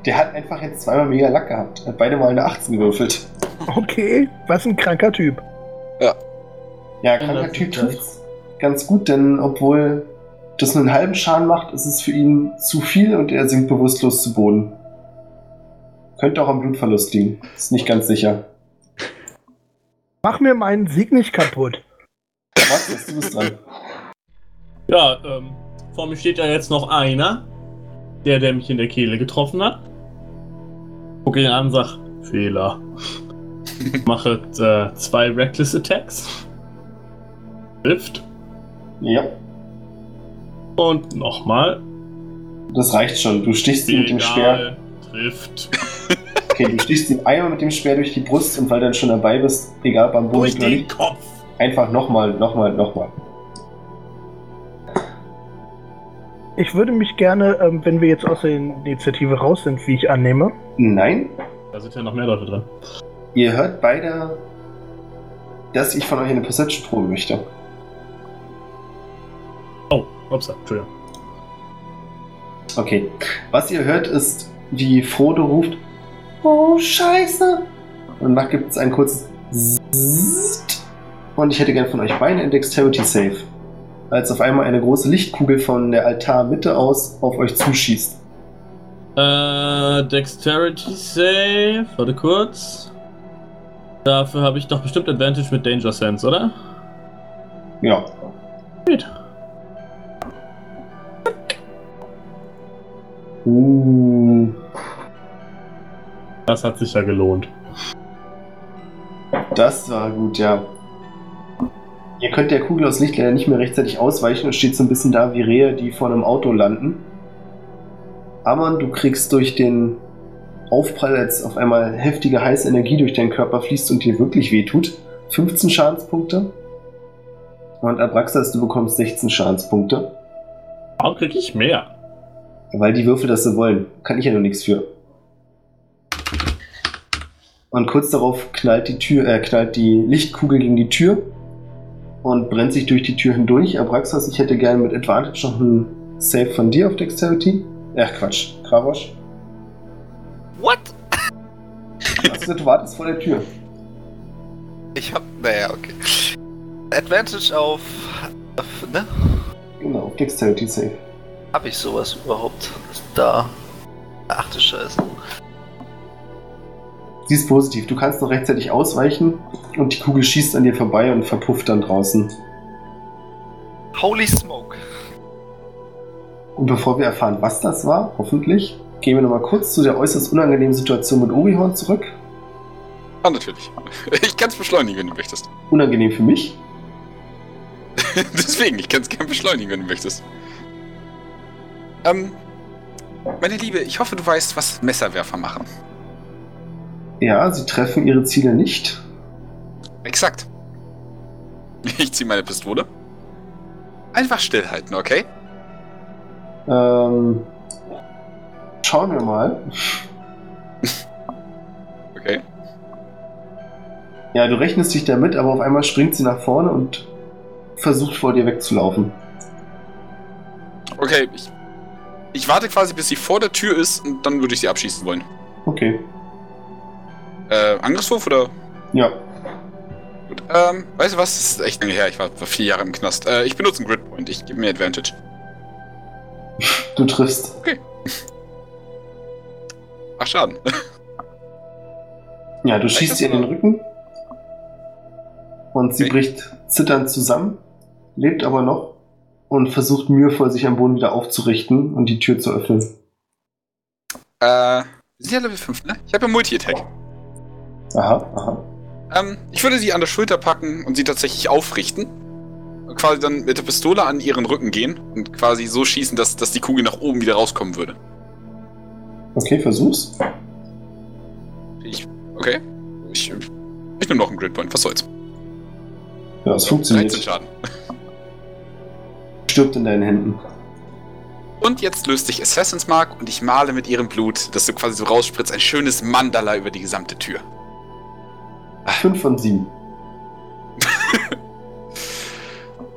Der hat einfach jetzt zweimal mega Lack gehabt. Hat beide mal eine 18 gewürfelt. Okay, was ein kranker Typ. Ja, kranker Typ trifft's ganz gut, denn obwohl das nur einen halben Schaden macht, ist es für ihn zu viel und er sinkt bewusstlos zu Boden. Könnte auch am Blutverlust liegen. Ist nicht ganz sicher. Mach mir meinen Sieg nicht kaputt. Was? Ist du bist dran. Ja, ähm, vor mir steht ja jetzt noch einer. Der, der mich in der Kehle getroffen hat. Guck ihn an, sag, Fehler. Mache äh, zwei Reckless Attacks. Trifft. Ja, Und nochmal. das reicht schon. Du stichst ihm mit dem Speer. Trifft. Okay, du stichst ihm einmal mit dem Speer durch die Brust und weil du dann schon dabei bist, egal beim Boden Durch den Kopf. Einfach nochmal, nochmal, nochmal. Ich würde mich gerne, ähm, wenn wir jetzt aus der Initiative raus sind, wie ich annehme, Nein, Da sind ja noch mehr Leute drin. ihr hört beide, dass ich von euch eine Perception-Probe möchte. Oh, ups, Entschuldigung. Okay. Was ihr hört, ist, wie Frodo ruft: Oh, Scheiße! Und danach gibt es ein kurzes Zzt. Und ich hätte gern von euch beiden ein Dexterity Save. Als auf einmal eine große Lichtkugel von der Altarmitte aus auf euch zuschießt. Äh, Dexterity Save. Warte kurz. Dafür habe ich doch bestimmt Advantage mit Danger Sense, oder? Ja. Gut. Uh, Das hat sich ja gelohnt. das war gut, ja. Ihr könnt der Kugel aus Licht leider nicht mehr rechtzeitig ausweichen und steht so ein bisschen da wie Rehe, die vor einem Auto landen. Amon, du kriegst durch den Aufprall, als auf einmal heftige heiße Energie durch deinen Körper fließt und dir wirklich wehtut, 15 Schadenspunkte. Und Abraxas, du bekommst 16 Schadenspunkte. Warum krieg ich mehr? Weil die Würfel das so wollen. Kann ich ja nur nichts für. Und kurz darauf knallt die Tür, äh, knallt die Lichtkugel gegen die Tür und brennt sich durch die Tür hindurch. Abraxas, ich hätte gerne mit Advantage noch einen Save von dir auf Dexterity. Ach Quatsch, Kravosch. What? Also, du wartest vor der Tür. Ich hab. Naja, okay. Advantage auf. auf ne? Genau, auf Dexterity Save. Hab ich sowas überhaupt? Da. Ach du Scheiße. Sie ist positiv. Du kannst noch rechtzeitig ausweichen und die Kugel schießt an dir vorbei und verpufft dann draußen. Holy smoke. Und bevor wir erfahren, was das war, hoffentlich, gehen wir nochmal kurz zu der äußerst unangenehmen Situation mit Orihorn zurück. Ah, natürlich. *laughs* Ich kann es beschleunigen, wenn du möchtest. *laughs* Unangenehm für mich. Deswegen, ich kann es gerne beschleunigen, wenn du möchtest. Ähm, meine Liebe, ich hoffe, du weißt, was Messerwerfer machen. Ja, sie treffen ihre Ziele nicht. Exakt. Ich ziehe meine Pistole. Einfach stillhalten, okay? Ähm, schauen wir mal. *laughs* Okay. Ja, du rechnest dich damit, aber auf einmal springt sie nach vorne und versucht vor dir wegzulaufen. Okay, ich, ich warte quasi, bis sie vor der Tür ist und dann würde ich sie abschießen wollen. Okay. Äh, Angriffswurf oder? Ja. Gut. Ähm, weißt du was? Das ist echt lange her. Ich war, war vier Jahre im Knast. Äh, ich benutze einen Gridpoint. Ich gebe mir Advantage. Du triffst. Ach, Schaden. Ja, du schießt ihr in den Rücken. Und sie Okay. bricht zitternd zusammen, lebt aber noch und versucht mühevoll, sich am Boden wieder aufzurichten und die Tür zu öffnen. äh, sind ja Level 5, ne? Ich habe ja Multi-Attack. Aha, aha. Ähm, ich würde sie an der Schulter packen und sie tatsächlich aufrichten. Und quasi dann mit der Pistole an ihren Rücken gehen und quasi so schießen, dass, dass die Kugel nach oben wieder rauskommen würde. Okay, versuch's. Ich, okay. Ich, ich nehme noch einen Gridpoint. Was soll's? Ja, es 13 funktioniert. Schaden. *laughs* Stirbt in deinen Händen. Und jetzt löst sich Assassin's Mark und ich male mit ihrem Blut, das so quasi so rausspritzt, ein schönes Mandala über die gesamte Tür. Fünf von sieben. *laughs*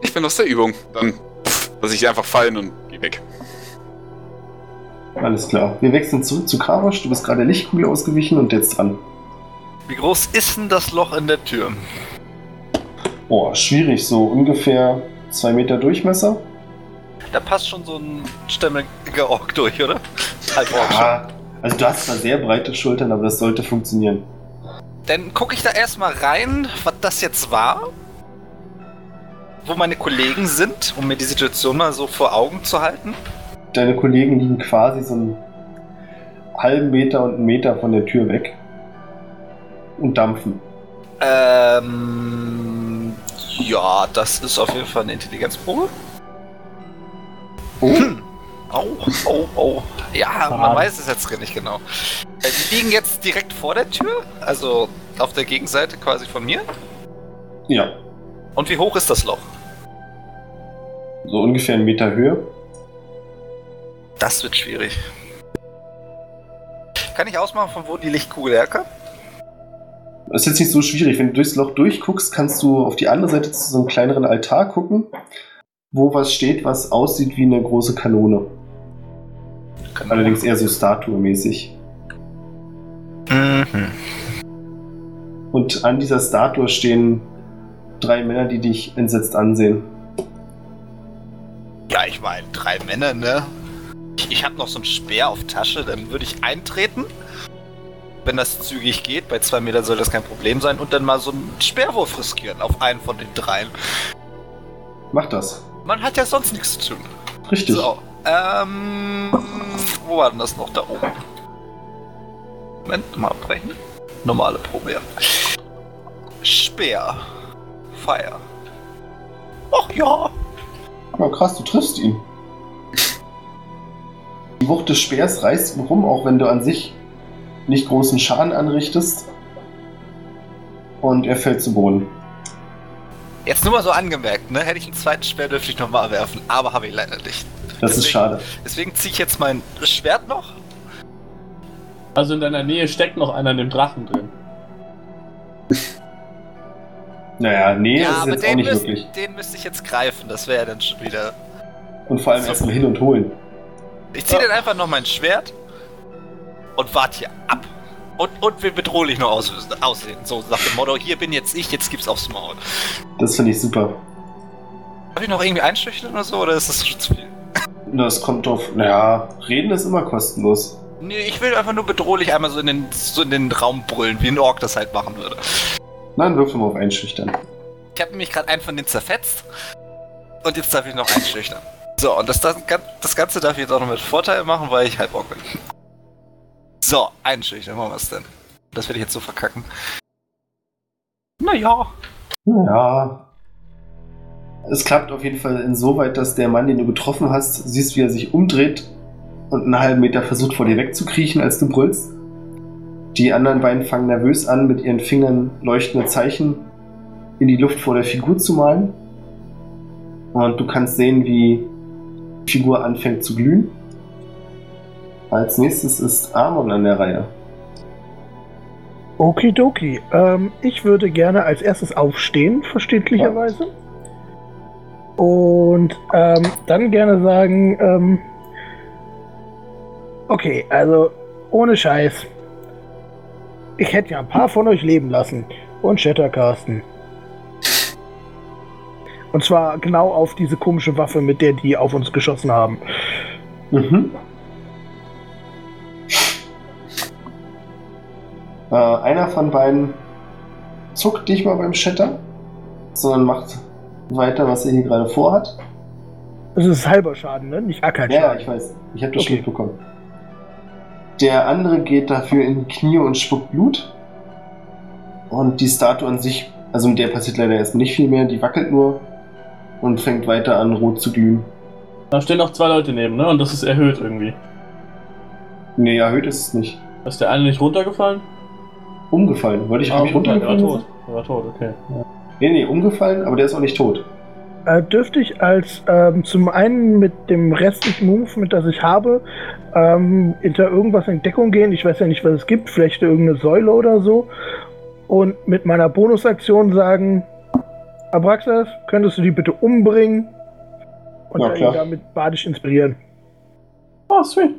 Ich bin aus der Übung. Dann lasse ich sie einfach fallen und geh weg. Alles klar. Wir wechseln zurück zu Karasch. Du bist gerade der Lichtkugel ausgewichen und jetzt dran. Wie groß ist denn das Loch in der Tür? Boah, schwierig. So ungefähr zwei Meter Durchmesser. Da passt schon so ein stämmiger Ork durch, oder? Halb Ork schon. Ja, also du hast zwar sehr breite Schultern, aber das sollte funktionieren. Dann gucke ich da erstmal rein, was das jetzt war. Wo meine Kollegen sind, um mir die Situation mal so vor Augen zu halten. Deine Kollegen liegen quasi so einen halben Meter und einen Meter von der Tür weg. Und dampfen. Ähm. Ja, das ist auf jeden Fall eine Intelligenzprobe. Oh, Hm. Au, au, au. Ja, man Schade. weiß es jetzt nicht genau. Äh, Die liegen jetzt direkt vor der Tür, also auf der Gegenseite quasi von mir. ja. Und wie hoch ist das Loch? So ungefähr einen Meter Höhe. Das wird schwierig. Kann ich ausmachen, von wo die Lichtkugel herkommt? Das ist jetzt nicht so schwierig. Wenn du durchs Loch durchguckst, kannst du auf die andere Seite zu so einem kleineren Altar gucken, wo was steht, was aussieht wie eine große Kanone. Allerdings eher so Statue-mäßig. Mhm. Und an dieser Statue stehen drei Männer, die dich entsetzt ansehen. Ja, ich meine, drei Männer, ne? Ich, ich habe noch so ein Speer auf Tasche, dann würde ich eintreten. Wenn das zügig geht, bei zwei Metern soll das kein Problem sein. Und dann mal so einen Speerwurf riskieren auf einen von den dreien. Mach das. Man hat ja sonst nichts zu tun. Richtig. So, ähm. Wo war denn das noch da oben? Moment, mal abbrechen. Normale Probe, ja. Speer. Fire. Ach ja. Ja, krass, du triffst ihn. Die Wucht des Speers reißt ihn rum, auch wenn du an sich nicht großen Schaden anrichtest. Und er fällt zu Boden. Jetzt nur mal so angemerkt, ne? Hätte ich einen zweiten Speer, dürfte ich nochmal werfen. Aber habe ich leider nicht. Das ist Deswegen- schade. Deswegen ziehe ich jetzt mein Schwert noch. Also in deiner Nähe steckt noch einer in dem Drachen drin. *laughs* Naja, nee, das ist jetzt auch nicht müsst- wirklich. den müsste ich jetzt greifen. Das wäre ja dann schon wieder. Und vor allem So. erstmal hin und holen. Ich ziehe Ja. dann einfach noch mein Schwert und warte hier ab. Und, und will bedrohlich noch aus, aussehen. So nach dem Motto, hier bin jetzt ich, jetzt gibt's aufs Maul. Das finde ich super. Darf ich noch irgendwie einschüchtern oder so, oder ist das schon zu viel? Das kommt drauf. Naja, reden ist immer kostenlos. Nee, ich will einfach nur bedrohlich einmal so in den, so in den Raum brüllen, wie ein Ork das halt machen würde. Nein, würfel mal auf Einschüchtern. Ich habe nämlich gerade einen von denen zerfetzt. Und jetzt darf ich noch einschüchtern. So, und das, das, das Ganze darf ich jetzt auch noch mit Vorteil machen, weil ich halb Ork bin. So, einschüchtern, machen wir es denn. Das werde ich jetzt so verkacken. Naja. Ja. Es klappt auf jeden Fall insoweit, dass der Mann, den du getroffen hast, siehst, wie er sich umdreht und einen halben Meter versucht, vor dir wegzukriechen, als du brüllst. Die anderen beiden fangen nervös an, mit ihren Fingern leuchtende Zeichen in die Luft vor der Figur zu malen. Und du kannst sehen, wie die Figur anfängt zu glühen. Als nächstes ist Amon an der Reihe. Okidoki. Ähm, ich würde gerne als erstes aufstehen, verständlicherweise. Und ähm, dann gerne sagen, ähm, okay, also ohne Scheiß. Ich hätte ja ein paar von euch leben lassen. Und Shattercasten. Und zwar genau auf diese komische Waffe, mit der die auf uns geschossen haben. Mhm. Äh, einer von beiden zuckt nicht mal beim Shatter, sondern macht weiter, was er hier gerade vorhat. Das ist halber Schaden, ne? Nicht Ja, Ackerschaden. ich weiß. Ich habe das Okay. schon mitbekommen. Der andere geht dafür in die Knie und spuckt Blut. Und die Statue an sich, also mit der passiert leider erstmal nicht viel mehr, die wackelt nur und fängt weiter an, rot zu glühen. Da stehen noch zwei Leute neben, ne? Und das ist erhöht irgendwie. Nee, erhöht ist es nicht. Ist der eine nicht runtergefallen? Umgefallen. Wollte ich, hab ich der war runtergefallen? tot. Der war tot, okay. Ja. Nee, nee, umgefallen, aber der ist auch nicht tot. Äh, dürfte ich als ähm, zum einen mit dem restlichen Movement, das ich habe, ähm, hinter irgendwas in Deckung gehen. Ich weiß ja nicht, was es gibt, vielleicht irgendeine Säule oder so. Und mit meiner Bonusaktion sagen, Abraxas, könntest du die bitte umbringen? Und Ja, ihn damit badisch inspirieren. Oh, sweet.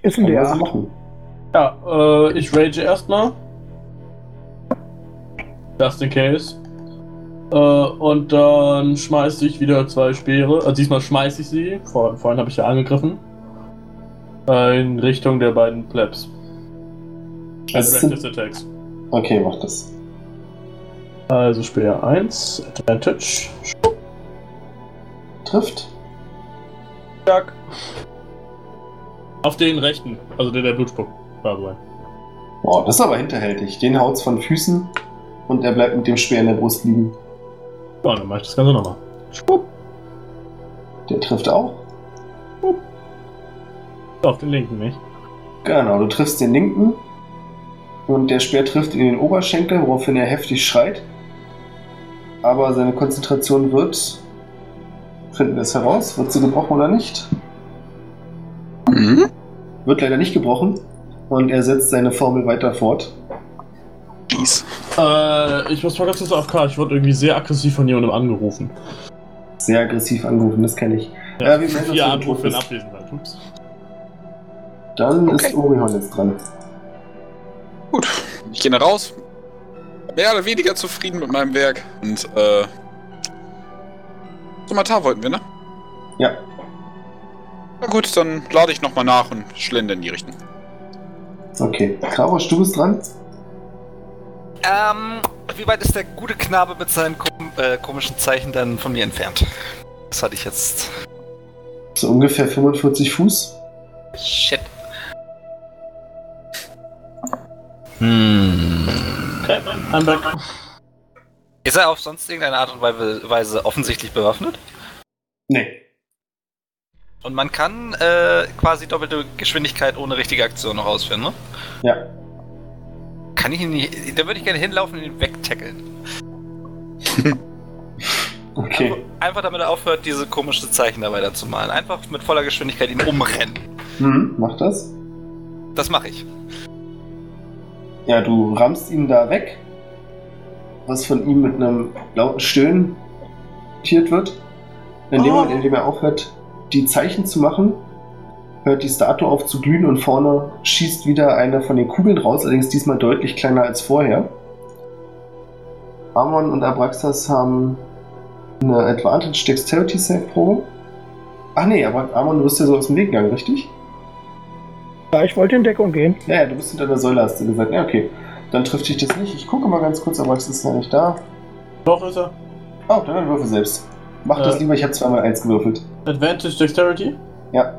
Ist ein Kann man der so machen. Ja, äh, ich rage erstmal. Just in case. Äh, und dann schmeiße ich wieder zwei Speere. Also diesmal schmeiße ich sie. Vor, vorhin habe ich ja angegriffen. Äh, in Richtung der beiden Plebs. Das Als sind- Practice Attacks. Okay, mach das. Also Speer 1, Advantage. Trifft. Stark. Auf den rechten, also der der Blut spuckt. by the way. Boah, das ist aber hinterhältig. Den haut's von Füßen und er bleibt mit dem Speer in der Brust liegen. Ja, dann mach ich das Ganze nochmal. Der trifft auch. Auf den linken nicht. Genau, du triffst den linken und der Speer trifft in den Oberschenkel, woraufhin er heftig schreit. Aber seine Konzentration wird, finden wir es heraus, wird sie gebrochen oder nicht? Mhm. Wird leider nicht gebrochen und er setzt seine Formel weiter fort. Jeez. Äh, ich muss mal ganz kurz auf K. Ich wurde irgendwie sehr aggressiv von jemandem angerufen. Sehr aggressiv angerufen, das kenne ich. Ja, wir melden uns, du Anrufe in. Abwesenheit. Ups. Dann Okay. ist Orihon jetzt dran. Gut, ich gehe nach raus. Mehr oder weniger zufrieden mit meinem Werk. Und, äh. Somatar wollten wir, ne? Ja, Na gut, dann lade ich nochmal nach und schlender in die Richtung. okay. Kravosch, du bist dran. Ähm, wie weit ist der gute Knabe mit seinen kom äh, komischen Zeichen dann von mir entfernt? Das hatte ich jetzt. So ungefähr 45 Fuß. Shit. Hm. Okay, I'm back. Ist er auf sonst irgendeine Art und Weise offensichtlich bewaffnet? Nee. Und man kann äh, quasi doppelte Geschwindigkeit ohne richtige Aktion noch ausführen, ne? Ja. Kann ich ihn nicht. Da würde ich gerne hinlaufen und ihn wegtackeln. *laughs* Okay. Einfach, einfach damit er aufhört, diese komischen Zeichen da weiterzumalen. Einfach mit voller Geschwindigkeit ihn umrennen. Mhm, mach das. Das mache ich. Ja, du rammst ihn da weg, was von ihm mit einem lauten Stöhnen notiert wird. In dem Oh. Moment, in dem er aufhört, die Zeichen zu machen, hört die Statue auf zu glühen und vorne schießt wieder eine von den Kugeln raus, allerdings diesmal deutlich kleiner als vorher. Amon und Abraxas haben eine Advantage Dexterity Save Probe. Ach nee, aber Amon, du bist ja so aus dem Weg gegangen, richtig? Ja, ich wollte in Deckung gehen. Ja, ja, du bist hinter der Säule, hast du gesagt. Ja, okay. Dann trifft dich das nicht. Ich gucke mal ganz kurz, aber es ist ja nicht da. Doch ist er. Oh, dann würfel selbst. Mach das Äh. lieber, ich habe zweimal eins gewürfelt. Advantage Dexterity? Ja.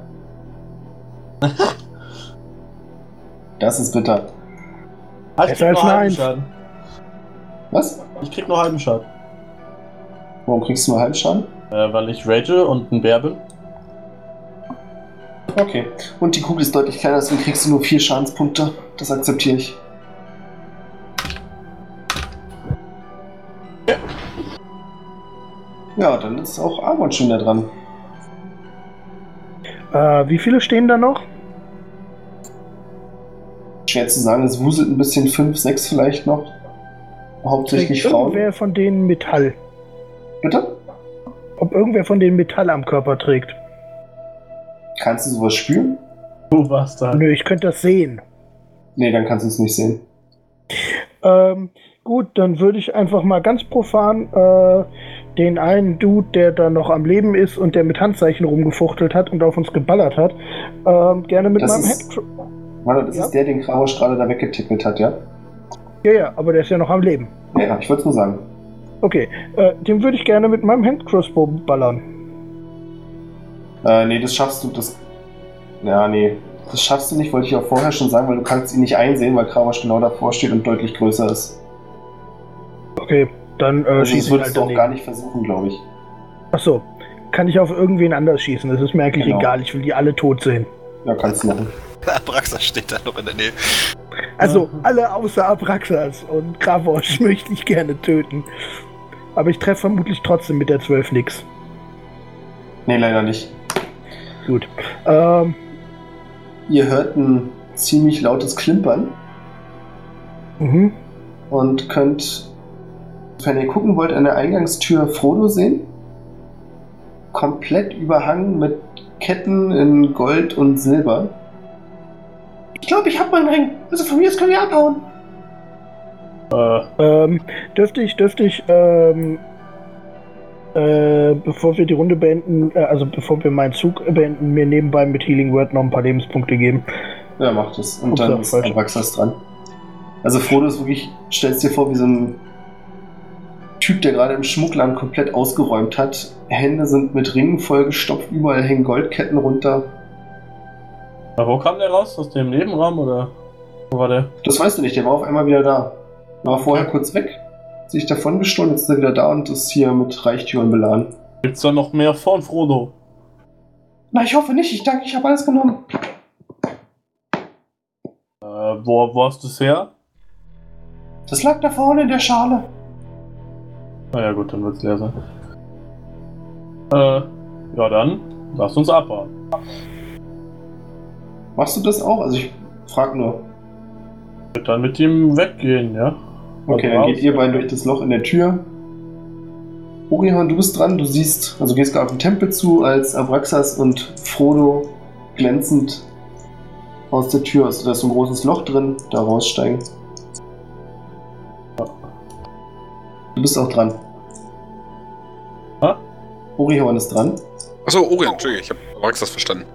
*laughs* das ist bitter. Ah, ich krieg nur halben. Schaden. Was? Ich krieg nur halben Schaden. Warum kriegst du nur Halbschaden? Äh, weil ich rage und ein Bär bin. Okay. Und die Kugel ist deutlich kleiner, deswegen kriegst du nur vier Schadenspunkte. Das akzeptiere ich. Ja, dann ist auch Argon schon da dran. Äh, wie viele stehen da noch? Schwer zu sagen, es wuselt ein bisschen, fünf, sechs vielleicht noch. Hauptsächlich Trägt Frauen. Irgendwer von denen Metall. Bitte? Ob irgendwer von denen Metall am Körper trägt. Kannst du sowas spüren? Du warst da. Nö, ich könnte das sehen. Nee, dann kannst du es nicht sehen. Ähm, gut, dann würde ich einfach mal ganz profan äh, den einen Dude, der da noch am Leben ist und der mit Handzeichen rumgefuchtelt hat und auf uns geballert hat, ähm, gerne mit Das meinem ist- Warte, das Ja? ist der, den Krausch gerade da weggetippelt hat, ja? Ja, ja, aber der ist ja noch am Leben. Ja, ich wollte es nur sagen. Okay, äh, den würde ich gerne mit meinem Handcrossbow ballern. Äh, nee, das schaffst du, das. Ja, nee. Das schaffst du nicht, wollte ich auch vorher schon sagen, weil du kannst ihn nicht einsehen, weil Krausch genau davor steht und deutlich größer ist. Okay, dann äh, Also das würdest halt du auch daneben. gar nicht versuchen, glaube ich. Achso, kann ich auf irgendwen anders schießen? Das ist mir eigentlich Genau. egal, ich will die alle tot sehen. Ja, kannst du machen. *laughs* Abraxa steht da noch in der Nähe. Also alle außer Abraxas und Gravosch *laughs* möchte ich gerne töten. Aber ich treffe vermutlich trotzdem mit der 12 nix. Nee, leider nicht. Gut. Ähm, Ihr hört ein ziemlich lautes Klimpern mhm. und könnt, wenn ihr gucken wollt, an der Eingangstür Frodo sehen. Komplett überhangen mit Ketten in Gold und Silber. Ich glaube, ich habe meinen Ring. Also von mir aus können wir abhauen. Äh, Ähm, dürfte ich, dürfte ich, ähm, äh, bevor wir die Runde beenden, äh, also bevor wir meinen Zug beenden, mir nebenbei mit Healing Word noch ein paar Lebenspunkte geben. Ja, macht es. Und Ups, dann ist. Abraxas dran. Also Frodo ist wirklich, stellst dir vor, wie so ein Typ, der gerade im Schmuggland komplett ausgeräumt hat. Hände sind mit Ringen vollgestopft, überall hängen Goldketten runter. na, wo kam der raus? Aus dem Nebenraum oder wo war der? Das weißt du nicht, der war auf einmal wieder da. War vorher kurz weg, sich davon gestohlen, jetzt ist er wieder da und ist hier mit Reichtüren beladen. Gibt's da noch mehr von Frodo? Na, ich hoffe nicht, ich danke, ich habe alles genommen. Äh, wo, wo hast du's her? Das lag da vorne in der Schale. Naja, gut, dann wird's leer sein. Äh, ja dann, lass uns abhauen. Machst du das auch? Also ich frag nur. Wird dann mit ihm weggehen, ja? Okay, Also dann geht ihr beiden durch das Loch in der Tür. Orihorn, du bist dran. Du siehst, also gehst gerade auf den Tempel zu, als Abraxas und Frodo glänzend aus der Tür, also da ist so ein großes Loch drin, da raussteigen. Du bist auch dran. Orihorn ist dran. Achso, Orion, Entschuldigung, ich habe Abraxas verstanden.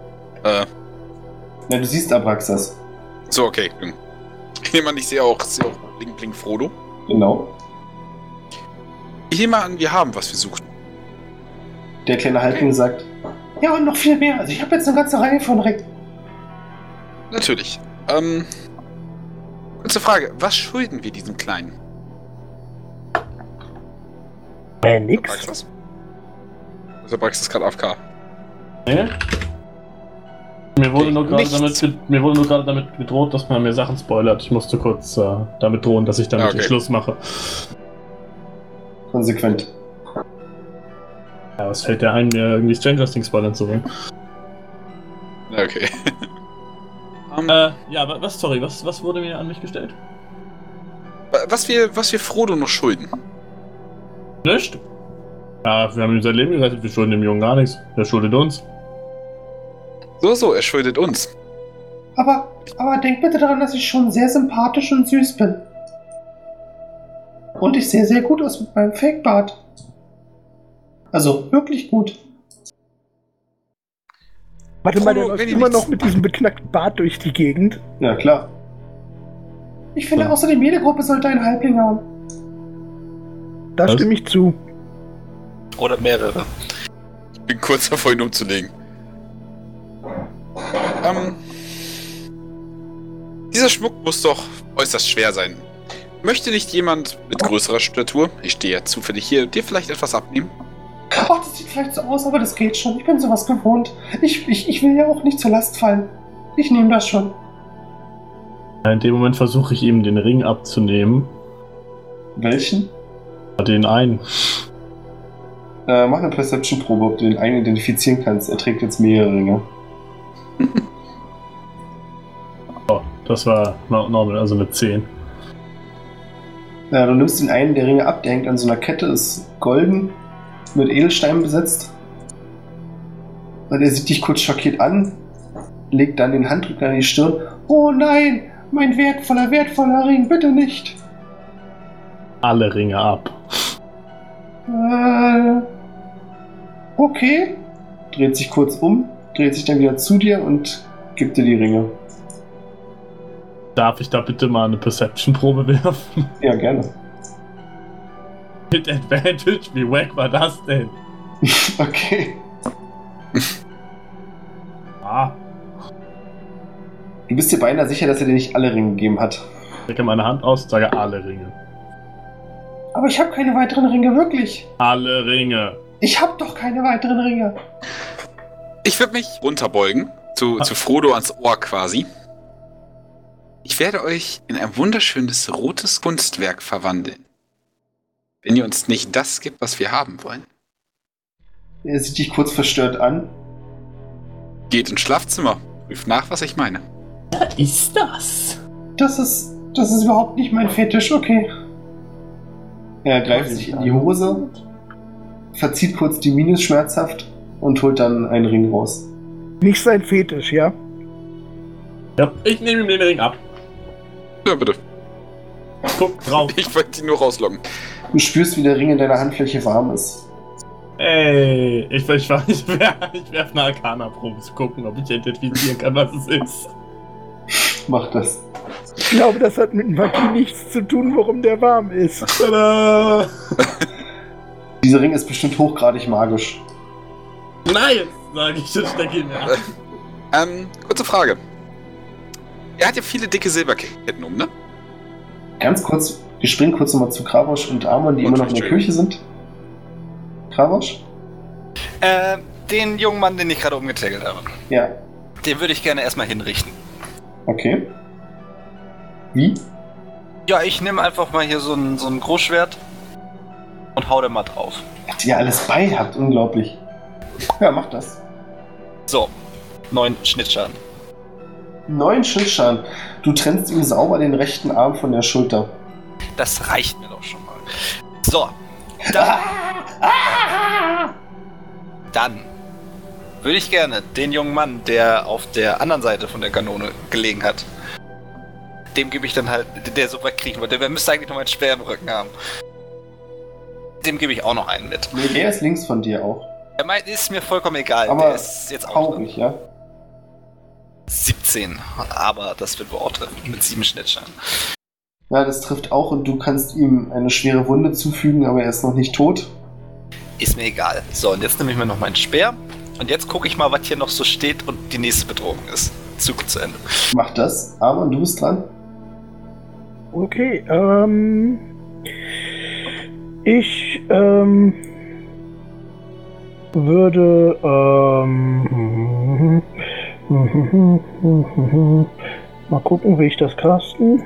Äh, Ja, du siehst Abraxas. so, okay. Ich nehme an, ich sehe auch, sehe auch Blink Blink Frodo. Genau. Ich nehme an, wir haben, was wir suchen. Der kleine Halbling sagt. Ja, und noch viel mehr. Also ich habe jetzt eine ganze Reihe von Ringen. Natürlich. Ähm, kurze Frage, was schulden wir diesem Kleinen? Äh, nix. Abraxas? Ist Abraxas gerade AFK? Nee? Mir wurde, nur gerade damit, mir wurde nur gerade damit gedroht, dass man mir Sachen spoilert. Ich musste kurz äh, damit drohen, dass ich damit Okay. den Schluss mache. Konsequent. Ja, was fällt dir ein, mir irgendwie Stranger Things spoilern zu wollen? Okay. *laughs* Ähm, Äh, ja, wa- was, sorry, was, was wurde mir an mich gestellt? was, wir, was wir Frodo noch schulden. Nicht? Ja, wir haben ihm sein Leben gerettet, wir schulden dem Jungen gar nichts. Der schuldet uns. So, so, er schuldet uns. Aber, aber denk bitte daran, dass ich schon sehr sympathisch und süß bin. Und ich sehe sehr gut aus mit meinem Fake-Bart. Also, wirklich gut. Warte mal, der läuft immer noch mit diesem beknackten Bart durch die Gegend. Ja, klar. Ich finde außerdem, jede Gruppe sollte einen Halbling haben. Da Was? stimme ich zu. Oder mehrere. Ich bin kurz davor, ihn umzulegen. Ähm, dieser Schmuck muss doch äußerst schwer sein. Möchte nicht jemand mit größerer Statur, ich stehe ja zufällig hier, dir vielleicht etwas abnehmen? Oh, das sieht vielleicht so aus, aber das geht schon. Ich bin sowas gewohnt. Ich, ich, ich will ja auch nicht zur Last fallen. Ich nehme das schon. In dem Moment versuche ich ihm den Ring abzunehmen. Welchen? Den einen. Äh, mach eine Perception-Probe, ob du den einen identifizieren kannst. Er trägt jetzt mehrere Ringe. *laughs* Oh, das war no- normal, also eine 10. Äh, du nimmst den einen der Ringe ab, der hängt an so einer Kette, ist golden, mit Edelsteinen besetzt. Und er sieht dich kurz schockiert an, legt dann den Handrücken an die Stirn. Oh nein, mein wertvoller, wertvoller Ring, bitte nicht. Alle Ringe ab. Äh, okay. Dreht sich kurz um, dreht sich dann wieder zu dir und gibt dir die Ringe. Darf ich da bitte mal eine Perception-Probe *laughs* werfen? Ja, gerne. Mit Advantage? Wie wack war das denn? *laughs* okay. *laughs* Ah, Du bist dir beinahe sicher, dass er dir nicht alle Ringe gegeben hat. ich strecke meine Hand aus und sage alle Ringe. Aber ich habe keine weiteren Ringe, wirklich. Alle Ringe. Ich habe doch keine weiteren Ringe. Ich würde mich runterbeugen, zu, zu Frodo ans Ohr quasi. Ich werde euch in ein wunderschönes rotes Kunstwerk verwandeln. Wenn ihr uns nicht das gibt, was wir haben wollen. Er sieht dich kurz verstört an. Geht ins Schlafzimmer, prüft nach, was ich meine. Was ist das? Das ist. Das ist überhaupt nicht mein Fetisch, okay. Er greift sich in die Hose, verzieht kurz die Miene schmerzhaft und holt dann einen Ring raus. Nicht sein Fetisch, ja? Ja, ich nehme ihm den Ring ab. Ja, bitte. Guck drauf. Ich wollte ihn nur rauslocken. Du spürst, wie der Ring in deiner Handfläche warm ist. Ey, ich, ich, ich, ich, werf, ich werf eine Arcana-Probe zu gucken, ob ich identifizieren kann, was es ist. Mach das. Ich glaube, das hat mit Magie nichts zu tun, warum der warm ist. Tada! Dieser Ring ist bestimmt hochgradig magisch. Nice, sage ich und stecke ihn. Ähm, kurze Frage. Er hat ja viele dicke Silberketten um, ne? Ganz kurz, wir springen kurz nochmal zu Kravosch und Amon, die Und immer noch in der. Kirche sind. Kravosch? Äh, den jungen Mann, den ich gerade umgetaggelt habe, Ja. den würde ich gerne erstmal hinrichten. Okay. Wie? Ja, ich nehme einfach mal hier so ein, so ein Großschwert und hau da mal drauf. Was ihr alles bei habt, unglaublich. Ja, mach das. So, neun Schnittschaden. Neun Schildschaden. Du trennst ihm sauber den rechten Arm von der Schulter. Das reicht mir doch schon mal. So, dann, dann würde ich gerne den jungen Mann, der auf der anderen Seite von der Kanone gelegen hat, dem gebe ich dann halt, der so weit kriechen wollte. Der müsste eigentlich noch mal ein Speer im Rücken haben. Dem gebe ich auch noch einen mit. Nee, der ist links von dir auch. Der meint, ist mir vollkommen egal. Aber der ist jetzt auch. Traurig, ja? 17. Aber das wird wohl auch treffen. Mit sieben Schnittschaden. Ja, das trifft auch und du kannst ihm eine schwere Wunde zufügen, aber er ist noch nicht tot. Ist mir egal. So, und jetzt nehme ich mir noch meinen Speer. Und jetzt gucke ich mal, was hier noch so steht und die nächste Bedrohung ist. Zug zu Ende. Mach das. Amon, du bist dran. Okay, ähm. Ich, ähm. Würde, ähm. Mal gucken, wie ich das casten.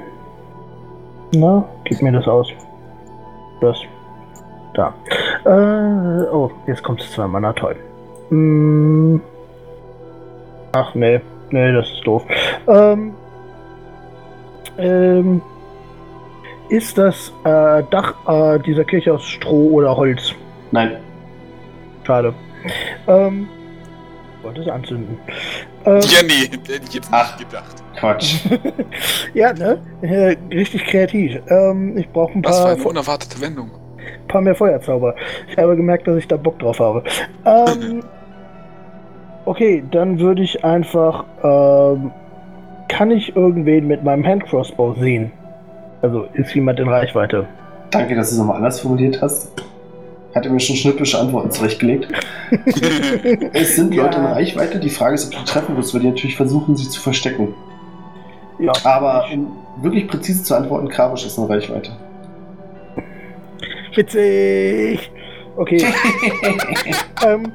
Na, gib mir das aus. Das. Da. Äh, oh, jetzt kommt es zweimal, na toll. Hm. Ach, nee. Nee, das ist doof. Ähm. Ähm. Ist das äh, Dach äh, dieser Kirche aus Stroh oder Holz? Nein. Schade. Ähm, wollte es anzünden. Ähm, Ja, nee, hätte ich jetzt Ach. nicht gedacht. Quatsch. *laughs* ja, ne? Äh, richtig kreativ. Ähm, ich brauche ein Was für paar, eine unerwartete Wendung. paar mehr Feuerzauber. Ich habe gemerkt, dass ich da Bock drauf habe. Ähm, *laughs* okay, dann würde ich einfach. Ähm, kann ich irgendwen mit meinem Handcrossbow sehen? Also ist jemand in Reichweite? Danke, dass du es nochmal anders formuliert hast. Hat er mir schon schnippische Antworten zurechtgelegt. *laughs* Es sind Leute in Ja. Reichweite. Die Frage ist, ob du die treffen wirst, weil die natürlich versuchen, sich zu verstecken. Ja. Aber um wirklich präzise zu antworten, Krabusch ist in Reichweite. Witzig. Okay. *laughs* ähm,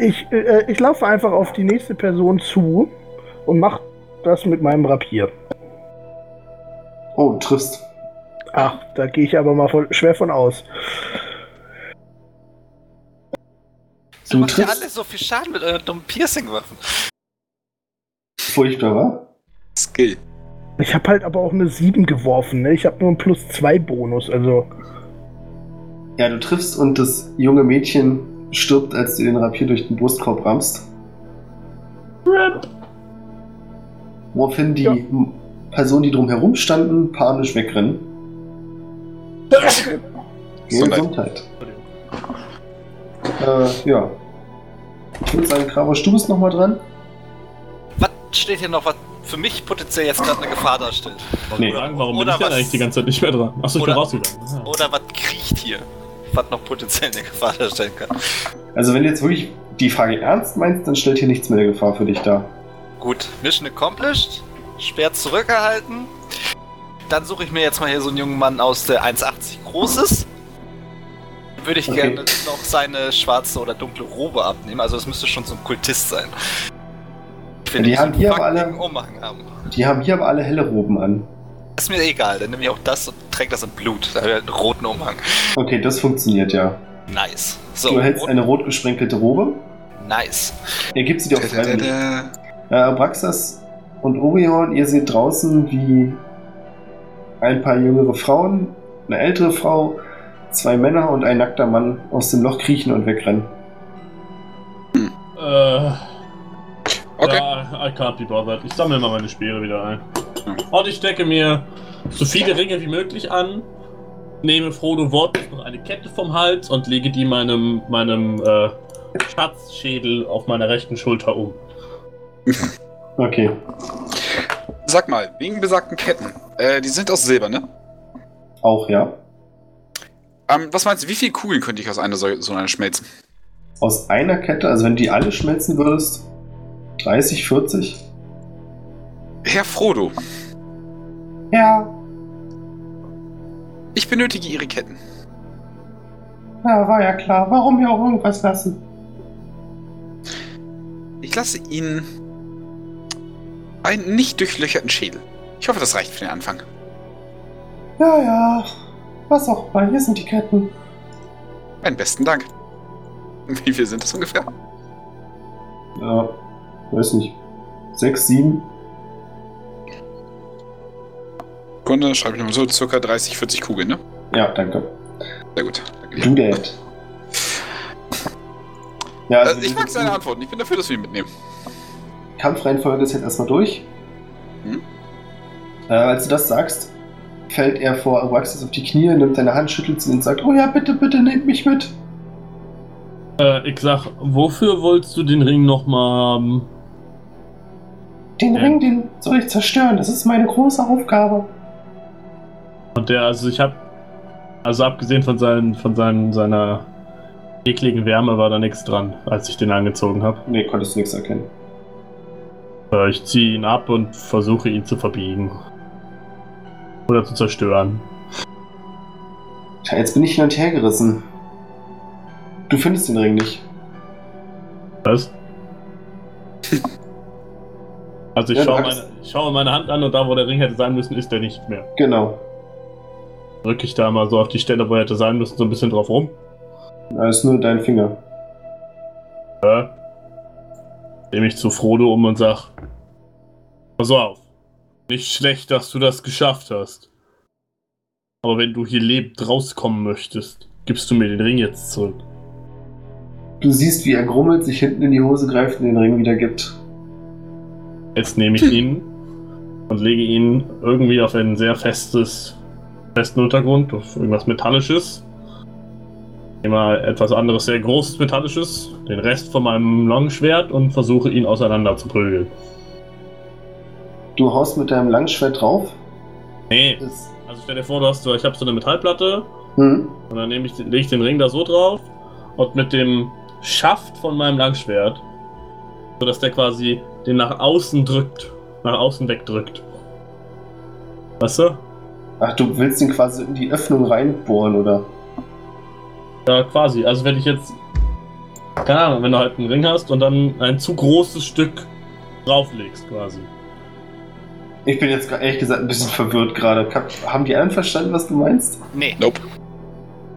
ich, äh, ich laufe einfach auf die nächste Person zu und mache das mit meinem Rapier. Oh, du triffst. Ach, da gehe ich aber mal voll, schwer von aus. Du Du macht ja alle so viel Schaden mit euren dummen Piercing-Waffen. Furchtbar, wa? Skill. Ich habe halt aber auch eine 7 geworfen. Ne? Ich habe nur einen plus 2 Bonus. Also, Ja, du triffst und das junge Mädchen stirbt, als du den Rapier durch den Brustkorb rammst. Woraufhin die Ja. Personen, die drumherum standen, panisch wegrennen. Gesundheit. Gesundheit. Äh, ja. Ich würde sagen, Krabosch, du bist nochmal dran. Was steht hier noch, was für mich potenziell jetzt gerade eine Gefahr darstellt? Nee. sagen, warum bin Oder ich denn eigentlich die ganze Zeit nicht mehr dran? Achso, ich bin Oder- rausgegangen. Ah. Oder was kriecht hier? Was noch potenziell eine Gefahr darstellen kann. Also wenn du jetzt wirklich die Frage ernst meinst, dann stellt hier nichts mehr der Gefahr für dich dar. Gut, Mission accomplished. Schwert zurückgehalten. Dann suche ich mir jetzt mal hier so einen jungen Mann aus, der 1,80 groß ist. Würde ich Okay. gerne noch seine schwarze oder dunkle Robe abnehmen. Also es müsste schon so ein Kultist sein. Ich will Die haben hier aber alle- Umhang haben. Die haben hier aber alle helle Roben an. Ist mir egal, dann nehme ich auch das und träge das in Blut. Da habe ich einen roten Umhang. Okay, das funktioniert ja. Nice. So, du hältst rot- eine rot gesprenkelte Robe. nice. Er gibt sie dir auch freiwillig. Äh, Abraxas und Orion, ihr seht draußen, wie ein paar jüngere Frauen, eine ältere Frau, zwei Männer und ein nackter Mann aus dem Loch kriechen und wegrennen. Äh, Okay. Ja, I can't be bothered. Ich sammle mal meine Speere wieder ein. Und ich stecke mir so viele Ringe wie möglich an, nehme Frodo wortlos noch eine Kette vom Hals und lege die meinem, meinem äh, Schatzschädel auf meiner rechten Schulter um. *laughs* Okay. Sag mal, wegen besagten Ketten. Äh, die sind aus Silber, ne? Auch ja. Ähm, was meinst du, wie viele Kugeln könnte ich aus einer so, so einer schmelzen? Aus einer Kette, also wenn du die alle schmelzen würdest, 30, 40? Herr Frodo, Ja, ich benötige Ihre Ketten. ja, war ja klar. Warum mir auch irgendwas lassen? Ich lasse Ihnen einen nicht durchlöcherten Schädel. Ich hoffe, das reicht für den Anfang. Ja, ja. Was auch immer. Hier sind die Ketten. Meinen besten Dank. Wie viel sind das ungefähr? Ja, weiß nicht. Sechs, sieben? Kunde, schreibe ich nochmal so, circa 30, 40 Kugeln, ne? Ja, danke. Sehr gut. Danke dir. Do that. *laughs* Ja, Äh, also ich die- mag seine Antworten. Ich bin dafür, dass wir ihn mitnehmen. Kampfreihenfolge ist jetzt erstmal durch. Hm? Äh, als du das sagst, fällt er vor Abraxas auf die Knie, nimmt deine Hand, schüttelt sie und sagt, oh ja, bitte, bitte, nehmt mich mit. Äh, ich sag, wofür wolltest du den Ring nochmal haben? Den Ja. Ring, den soll ich zerstören. Das ist meine große Aufgabe. Und der, also ich hab, also abgesehen von, seinen, von seinen, seiner ekligen Wärme war da nichts dran, als ich den angezogen habe. Nee, konntest du nichts erkennen. Äh, ich ziehe ihn ab und versuche ihn zu verbiegen. Oder zu zerstören. Tja, jetzt bin ich hin und her gerissen. Du findest den Ring nicht. Was? *laughs* Also ich, Ja, schaue meine, ich schaue meine Hand an und da, wo der Ring hätte sein müssen, ist der nicht mehr. Genau. Drücke ich da mal so auf die Stelle, wo er hätte sein müssen, so ein bisschen drauf rum. Da ist nur dein Finger. Ja. Nehme ich zu Frodo um und sag: Pass auf. Nicht schlecht, dass du das geschafft hast. Aber wenn du hier lebend rauskommen möchtest, gibst du mir den Ring jetzt zurück. Du siehst, wie er grummelt, sich hinten in die Hose greift und den Ring wieder gibt. Jetzt nehme ich ihn und lege ihn irgendwie auf ein sehr festes, festen Untergrund, auf irgendwas Metallisches. Nehme mal etwas anderes, sehr großes Metallisches, den Rest von meinem Longschwert und versuche ihn auseinander zu prügeln. Du haust mit deinem Langschwert drauf. Nee, Das, also stell dir vor, du hast so, ich habe so eine Metallplatte Hm. Und dann nehme ich, den- lege ich den Ring da so drauf und mit dem Schaft von meinem Langschwert, sodass der quasi den nach außen drückt, nach außen wegdrückt. Weißt du? Ach, du willst ihn quasi in die Öffnung reinbohren, oder? Ja, quasi. Also wenn ich jetzt, keine Ahnung, wenn du halt einen Ring hast und dann ein zu großes Stück drauflegst, quasi. Ich bin jetzt ehrlich gesagt ein bisschen verwirrt gerade. Haben die anderen verstanden, was du meinst? Nee. Nope.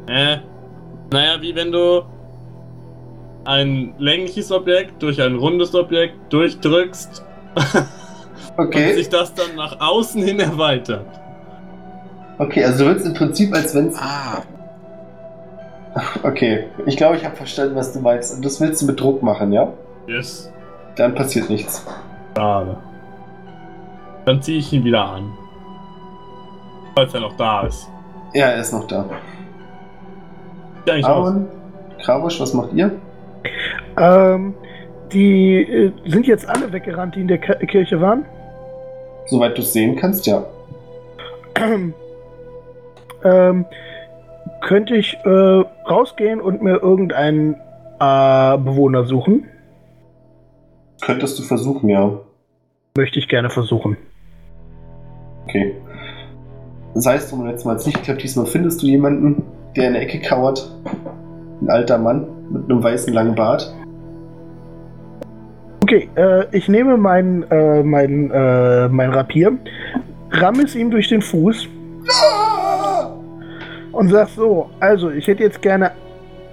Äh, naja, wie wenn du ein längliches Objekt durch ein rundes Objekt durchdrückst *laughs* und Okay. sich das dann nach außen hin erweitert. Okay, also du willst im Prinzip, als wenn Ah, *laughs* Okay, ich glaube, ich habe verstanden, was du meinst. Und das willst du mit Druck machen, ja? Yes. Dann passiert nichts. Schade. Dann ziehe ich ihn wieder an. Falls er noch da ist. Ja, er ist noch da. Eigentlich aus. Aaron, Krabusch, was macht ihr? Ähm, die äh, sind jetzt alle weggerannt, die in der Ki- Kirche waren. Soweit du es sehen kannst, ja. *clears throat* ähm, könnte ich äh, rausgehen und mir irgendeinen äh, Bewohner suchen? Könntest du versuchen, ja. Möchte ich gerne versuchen. Okay. Sei es drum, letztes Mal nicht klappt, diesmal findest du jemanden, der in der Ecke kauert. Ein alter Mann mit einem weißen langen Bart. Okay, äh, ich nehme mein, äh, mein, äh, mein Rapier, ramme es ihm durch den Fuß und sag so, also ich hätte jetzt gerne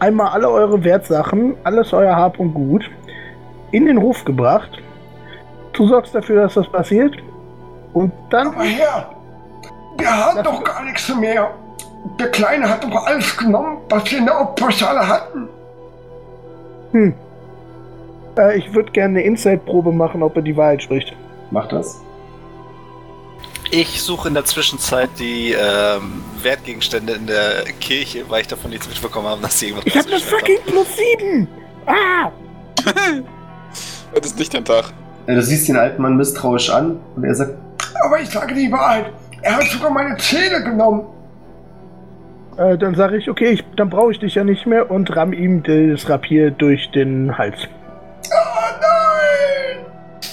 einmal alle eure Wertsachen, alles euer Hab und Gut in den Hof gebracht. Du sorgst dafür, dass das passiert. Und dann Aber Herr, wir haben doch gar nichts mehr. Der Kleine hat doch alles genommen, was wir in der Opferschale hatten. Hm. Äh, ich würde gerne eine Inside-Probe machen, ob er die Wahrheit spricht. Mach das. Ich suche in der Zwischenzeit die ähm, Wertgegenstände in der Kirche, weil ich davon nichts mitbekommen habe, dass sie irgendwas Ich habe das rausgestellt fucking plus 7! Ah! *laughs* das ist nicht dein Tag. Ja, Du siehst den alten Mann misstrauisch an und er sagt, Aber ich sage die Wahrheit. Er hat sogar meine Zähne genommen. Äh, dann sage ich, okay, ich, dann brauche ich dich ja nicht mehr und ramm ihm das Rapier durch den Hals. Oh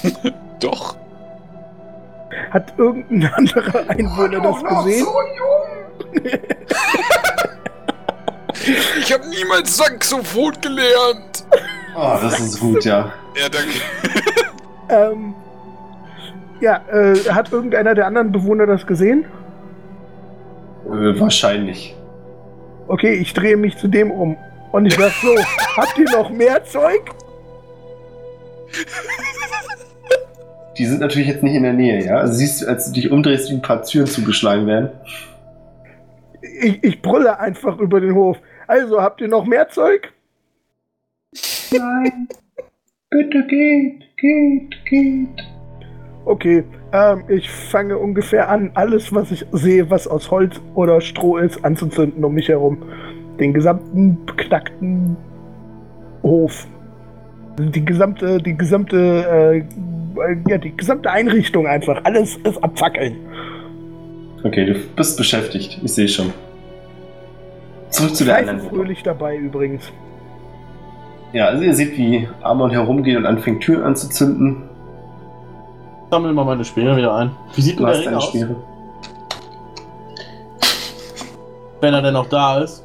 nein! *laughs* Doch. Hat irgendein anderer Einwohner das gesehen? so jung. *laughs* Ich habe niemals Saxophon gelernt. oh, das ist gut, ja. Ja, danke. Ähm, ja, äh, hat irgendeiner der anderen Bewohner das gesehen? Äh, wahrscheinlich. Okay, ich drehe mich zu dem um. Und ich sag so, *laughs* habt ihr noch mehr Zeug? Die sind natürlich jetzt nicht in der Nähe, ja? Also siehst du, als du dich umdrehst, wie ein paar Türen zugeschlagen werden. Ich, ich brülle einfach über den Hof. Also, habt ihr noch mehr Zeug? Nein. Bitte geht, geht, geht. Okay, ähm, ich fange ungefähr an, alles, was ich sehe, was aus Holz oder Stroh ist, anzuzünden um mich herum. Den gesamten beknackten Hof. Die gesamte, die gesamte, äh, ja, die gesamte Einrichtung einfach. Alles ist abfackeln. Okay, du bist beschäftigt. Ich sehe schon. Zurück zu der anderen Gruppe. fröhlich dabei übrigens. Ja, also ihr seht, wie Amon herumgeht und anfängt Türen anzuzünden. Sammel mal meine Speere wieder ein. Wie sieht denn der Ring aus? Speere. *laughs* Wenn er denn noch da ist.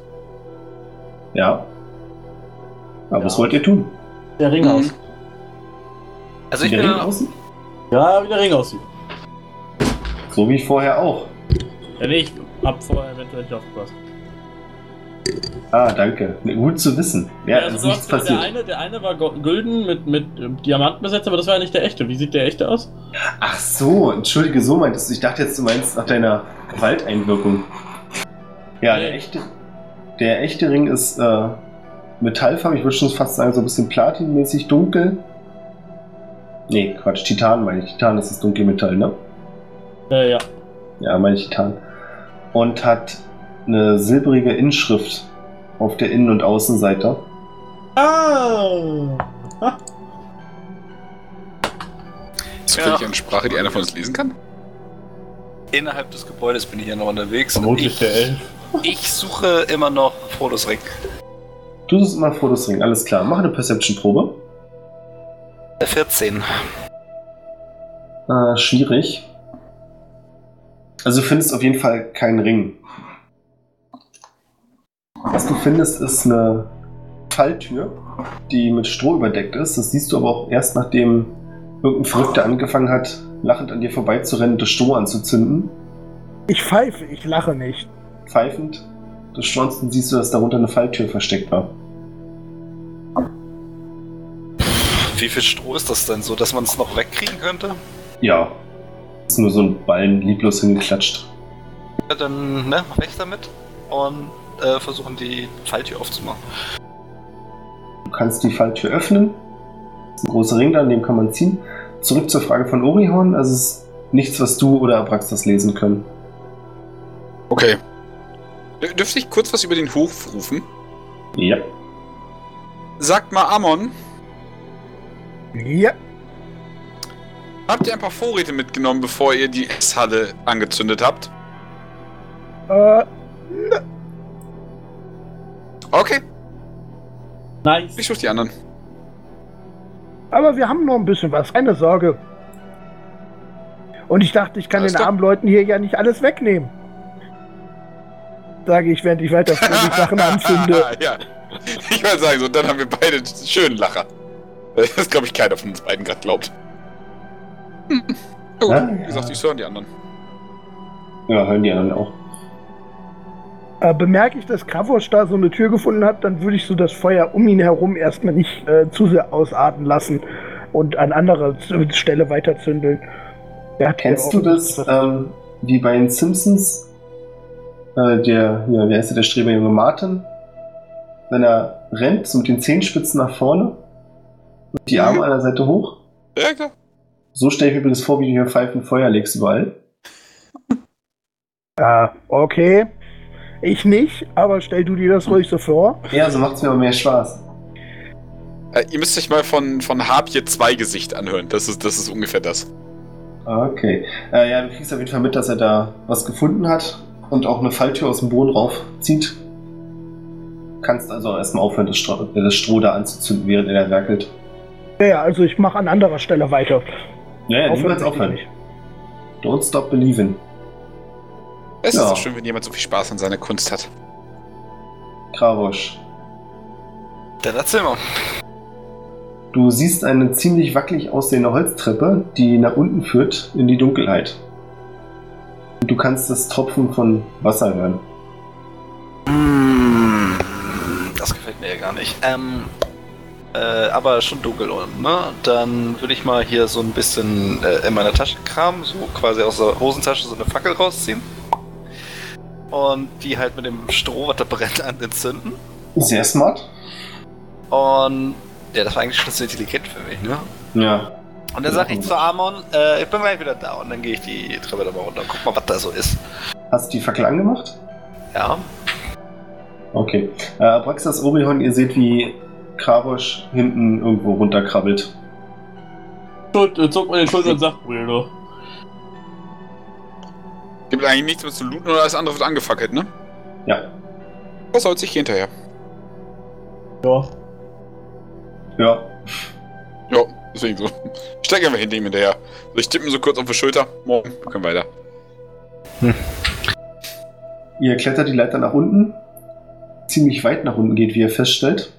Ja. Aber Ja. was wollt ihr tun? Der Ring Mhm. aus. Also ich bin Ring aussieht? Ja, wie der Ring aussieht. So wie vorher auch. Ja, nee, ich hab vorher eventuell nicht aufgepasst. Ah, danke. Gut zu wissen. Ja, also ist nichts hast, der, passiert. eine, der eine war gülden mit, mit ähm, Diamanten besetzt, aber das war ja nicht der echte. Wie sieht der echte aus? Ach so, entschuldige, so meintest du. Ich dachte jetzt, du meinst nach deiner Gewalteinwirkung. Ja, der Nee. echte, der echte Ring ist äh, metallfarben. Ich würde schon fast sagen, so ein bisschen platinmäßig dunkel. Nee, Quatsch, Titan meine ich. Titan ist das dunkle Metall, ne? Ja, ja. Ja, meine ich Titan. Und hat eine silbrige Inschrift auf der Innen- und Außenseite. Ah! Ha, Zufällig Ja. eine Sprache, die einer von uns lesen kann? innerhalb des Gebäudes bin ich ja noch unterwegs. und vermutlich ich der Elf. Ich suche immer noch Frodos Ring. Du suchst immer Fotos Ring, alles klar. Mach eine Perception-Probe. Der 14. Äh, schwierig. Also du findest auf jeden Fall keinen Ring. Was du findest, ist eine Falltür, die mit Stroh überdeckt ist. Das siehst du aber auch erst, nachdem irgendein Verrückter angefangen hat, lachend an dir vorbeizurennen und das Stroh anzuzünden. Ich pfeife, ich lache nicht. Pfeifend des Strohs siehst du, dass darunter eine Falltür versteckt war. Wie viel Stroh ist das denn so, dass man es noch wegkriegen könnte? Ja. Ist nur so ein Ballen lieblos hingeklatscht. Ja, dann, ne, weg damit und äh, versuchen die Falltür aufzumachen. Du kannst die Falltür öffnen. Das ist ein großer Ring da, an dem kann man ziehen. Zurück zur Frage von Orihorn. Also es ist nichts, was du oder Abraxas lesen können. Okay. Dür- Dürfte ich kurz was über den Hof rufen? Ja. Sagt mal, Amon, Ja. habt ihr ein paar Vorräte mitgenommen, bevor ihr die Esshalle angezündet habt? Äh, Okay, Nice. ich suche die anderen. aber wir haben noch ein bisschen was, keine Sorge. Und ich dachte, ich kann Alles den klar. armen Leuten hier ja nicht alles wegnehmen. Sage ich, während ich weiter die *laughs* Sachen anzünde. ja. Ich wollte sagen, so, dann haben wir beide einen schönen Lacher. Das glaube ich keiner von uns beiden gerade glaubt. Hm. Ja, gut, Ja, wie gesagt, ich höre die anderen. Ja, hören die anderen auch. Äh, bemerke ich, dass Kravosch da so eine Tür gefunden hat, dann würde ich so das Feuer um ihn herum erstmal nicht äh, zu sehr ausarten lassen und an anderer Stelle weiterzündeln. Der Kennst du das, ähm, wie bei den Simpsons? Äh, der, ja, wie heißt der, der Streberjunge Martin? Wenn er rennt, so mit den Zehenspitzen nach vorne und die Arme an der Seite hoch. Ja, klar. So stelle ich mir übrigens vor, wie du hier Pfeifen Feuer legst überall. Äh, okay. Ich nicht, aber stell du dir das ruhig so vor. Ja, so macht es mir aber mehr Spaß. Äh, ihr müsst euch mal von, von Harpje 2 Gesicht anhören. Das ist, das ist ungefähr das. Okay. Äh, ja, du kriegst auf jeden Fall mit, dass er da was gefunden hat und auch eine Falltür aus dem Boden raufzieht. Kannst also erstmal aufhören, das Stroh, das Stroh da anzuzünden, während er da werkelt. Ja, also ich mache an anderer Stelle weiter. Ja, ja, niemals aufhören. nicht. Don't stop believing. Es Ja. ist so schön, wenn jemand so viel Spaß an seiner Kunst hat. Kravosch. Dann erzähl mal. Du siehst eine ziemlich wackelig aussehende Holztreppe, die nach unten führt in die Dunkelheit. Und du kannst das Tropfen von Wasser hören. Mm, Das gefällt mir ja gar nicht. Ähm, äh, aber schon dunkel unten, ne? Dann würde ich mal hier so ein bisschen äh, in meiner Tasche kramen, so quasi aus der Hosentasche so eine Fackel rausziehen. Und die halt mit dem Stroh, was da brennt, an entzünden. Sehr smart. Und ja, das war eigentlich schon so intelligent für mich, ne? Ja. Und dann sage ich zu Amon, äh, ich bin gleich wieder da. Und dann gehe ich die Treppe da mal runter und guck mal, was da so ist. Hast du die Fackel angemacht? Ja. Okay. Äh, Abraxas Orihon, ihr seht, wie Kravosch hinten irgendwo runterkrabbelt. Äh, zuckt mir den Schultern und sagt, Weirdo. Gibt eigentlich nichts mehr zu looten oder alles andere wird angefackelt, ne? Ja. Was soll's, ich geh hinterher. Ja. Ja. Ja, deswegen so. Ich steig einfach hinter ihm hinterher. So, ich tippe ihm so kurz auf die Schulter. Morgen, wir können weiter. Ihr klettert die Leiter nach unten. Ziemlich weit nach unten geht, wie ihr feststellt.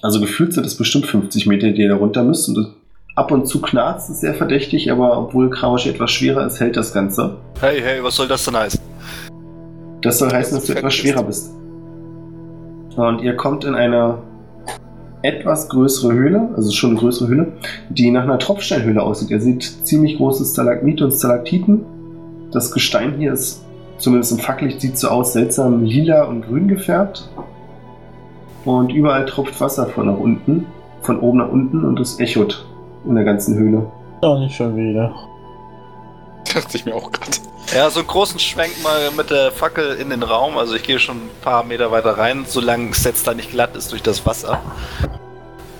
Also gefühlt sind es bestimmt 50 Meter, die ihr da runter müsst. Und ab und zu knarzt es sehr verdächtig, aber obwohl Kravosch etwas schwerer ist, hält das Ganze. Hey, hey, was soll das denn heißen? Das soll heißen, dass du etwas schwerer bist. Und ihr kommt in eine etwas größere Höhle, also schon eine größere Höhle, die nach einer Tropfsteinhöhle aussieht. Ihr seht ziemlich große Stalagmite und Stalaktiten. Das Gestein hier ist, zumindest im Facklicht, sieht so aus, seltsam lila und grün gefärbt. Und überall tropft Wasser von nach unten, von oben nach unten und es echot in der ganzen Höhle. Doch nicht schon wieder. Dachte ich mir auch gerade. Ja, so einen großen Schwenk mal mit der Fackel in den Raum. Also ich gehe schon ein paar Meter weiter rein, solange es jetzt da nicht glatt ist durch das Wasser.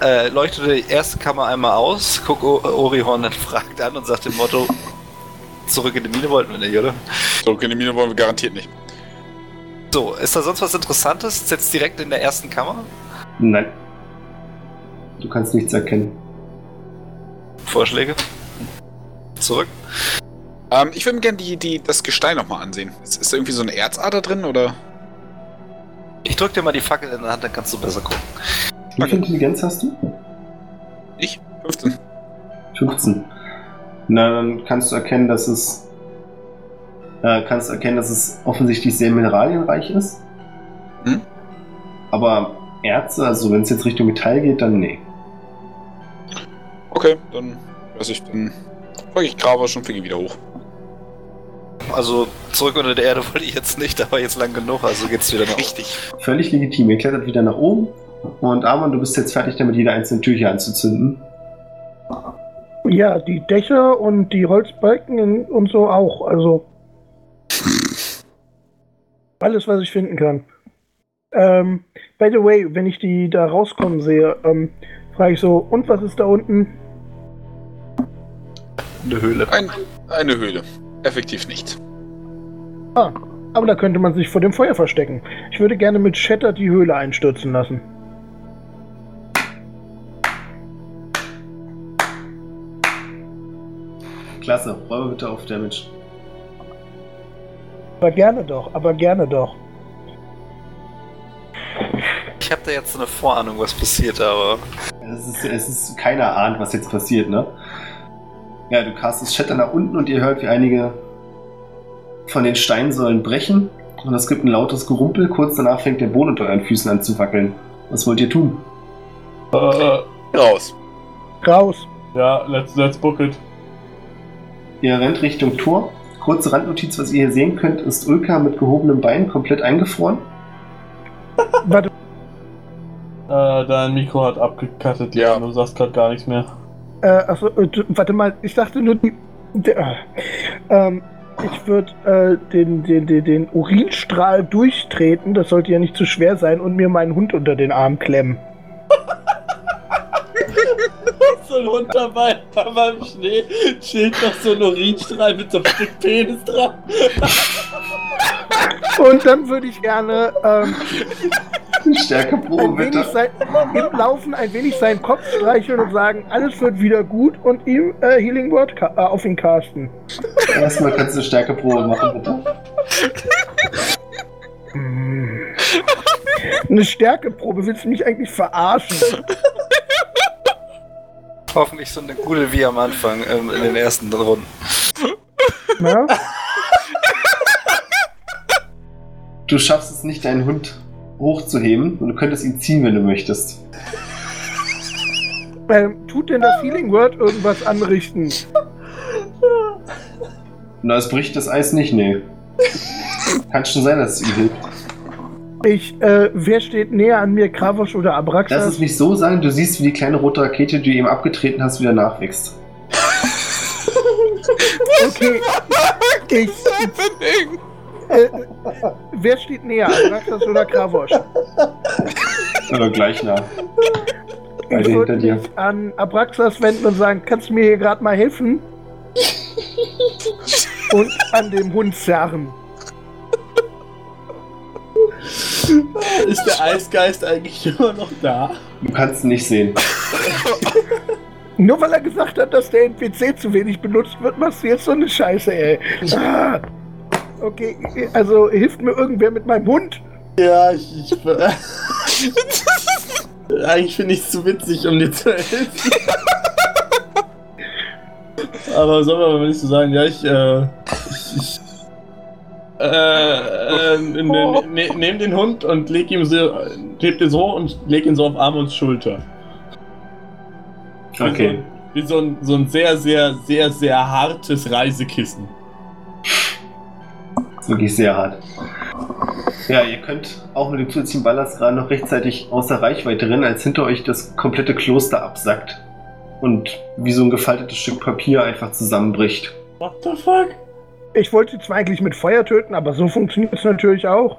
Äh, leuchtete die erste Kammer einmal aus, guck o Orihorn dann *laughs* fragt an und sagt dem Motto, zurück in die Mine wollten wir nicht, oder? So, in die Mine wollen wir garantiert nicht. So, ist da sonst was Interessantes? Jetzt direkt in der ersten Kammer? Nein. Du kannst nichts erkennen. Vorschläge? Zurück. Ähm, ich würde mir gerne die, die, das Gestein nochmal ansehen. Ist, ist da irgendwie so eine Erzader drin oder? Ich drück dir mal die Fackel in der Hand, dann kannst du besser gucken. Wie viel Intelligenz hast du? Ich? 15. 15. Na, dann kannst du erkennen, dass es. Äh, kannst du erkennen, dass es offensichtlich sehr mineralienreich ist. Hm? Aber Erze, also wenn es jetzt Richtung Metall geht, dann nee. Okay, dann weiß ich, dann folge ich Gravosch und fliege wieder hoch. Also zurück unter der Erde wollte ich jetzt nicht, aber jetzt lang genug, also geht's wieder nach Richtig. Völlig legitim. Ihr klettert wieder nach oben. Und Arman, du bist jetzt fertig damit, jede einzelne Tür hier anzuzünden. Ja, die Dächer und die Holzbalken und so auch. Also *laughs* alles, was ich finden kann. Ähm, by the way, wenn ich die da rauskommen sehe, ähm, frage ich so, und was ist da unten? Eine Höhle. Ein, eine Höhle. Effektiv nicht. Aber da könnte man sich vor dem Feuer verstecken. Ich würde gerne mit Shatter die Höhle einstürzen lassen. Klasse. Räume bitte auf Damage. Aber gerne doch, aber gerne doch. Ich habe da jetzt so eine Vorahnung, was passiert, aber Es ist, es ist keiner ahnt, was jetzt passiert, ne? Ja, du castest Shatter nach unten und ihr hört, wie einige von den Steinsäulen brechen. Und es gibt ein lautes Gerumpel. Kurz danach fängt der Boden unter euren Füßen an zu wackeln. Was wollt ihr tun? Äh, Raus. Raus. ja, let's, let's book it. Ihr rennt Richtung Tor. Kurze Randnotiz, was ihr hier sehen könnt, ist Ulka mit gehobenem Bein komplett eingefroren. *laughs* Warte, Äh, dein Mikro hat abgekattet, ja. Ja. Du sagst gerade gar nichts mehr. Äh, achso, äh, warte mal, ich dachte nur die. Der, äh, ähm, ich würde äh, den, den, den, den Urinstrahl durchtreten, das sollte ja nicht zu schwer sein, und mir meinen Hund unter den Arm klemmen. *laughs* So ein Hund dabei, aber im Schnee chillt noch so ein Urinstrahl mit so einem Stück Penis dran. Und dann würde ich gerne ähm, *laughs* Stärkeprobe ein wenig bitte. sein, im Laufen ein wenig seinen Kopf streicheln und sagen, alles wird wieder gut und ihm äh, Healing Word äh, auf ihn casten. Erstmal kannst du eine Stärkeprobe machen, bitte. Hm. Eine Stärkeprobe, willst du mich eigentlich verarschen? hoffentlich so eine gute wie am Anfang ähm, in den ersten Runden. Na? Du schaffst es nicht, deinen Hund hochzuheben und du könntest ihn ziehen, wenn du möchtest. Ähm, tut denn das Healing Word irgendwas anrichten? Na, es bricht das Eis nicht, nee. Kann schon sein, dass es ihm hilft. Ich, äh, wer steht näher an mir, Kravosch oder Lass Abraxas? es mich so sagen, du siehst, wie die kleine rote Rakete, die du ihm abgetreten hast, wieder nachwächst. Okay. *laughs* Ich, äh, wer steht näher, Abraxas oder Kravosch? Oder gleich nah. Beide Ich würde hinter dir. mich an Abraxas wenden und sagen, kannst du mir hier gerade mal helfen? Und an dem Hund zerren. Ist der Eisgeist eigentlich immer noch da? Du kannst ihn nicht sehen. Nur weil er gesagt hat, dass der NPC zu wenig benutzt wird, machst du jetzt so eine Scheiße, ey. Ah. Okay, also hilft mir irgendwer mit meinem Hund? Ja, ich. ich *laughs* eigentlich finde ich es zu witzig, um dir zu helfen. Aber soll man aber nicht so sagen, ja, ich, äh. Ich, ich äh, äh, ne, ne, ne, nehm den Hund und leg ihm so, heb den so und leg ihn so auf Arm und Schulter. Okay. Wie so ein, so ein sehr, sehr, sehr, sehr hartes Reisekissen. Wirklich sehr hart. Ja, ihr könnt auch mit dem zusätzlichen Ballast gerade noch rechtzeitig außer Reichweite rennen, als hinter euch das komplette Kloster absackt. Und wie so ein gefaltetes Stück Papier einfach zusammenbricht. What the fuck? Ich wollte sie zwar eigentlich mit Feuer töten, aber so funktioniert es natürlich auch.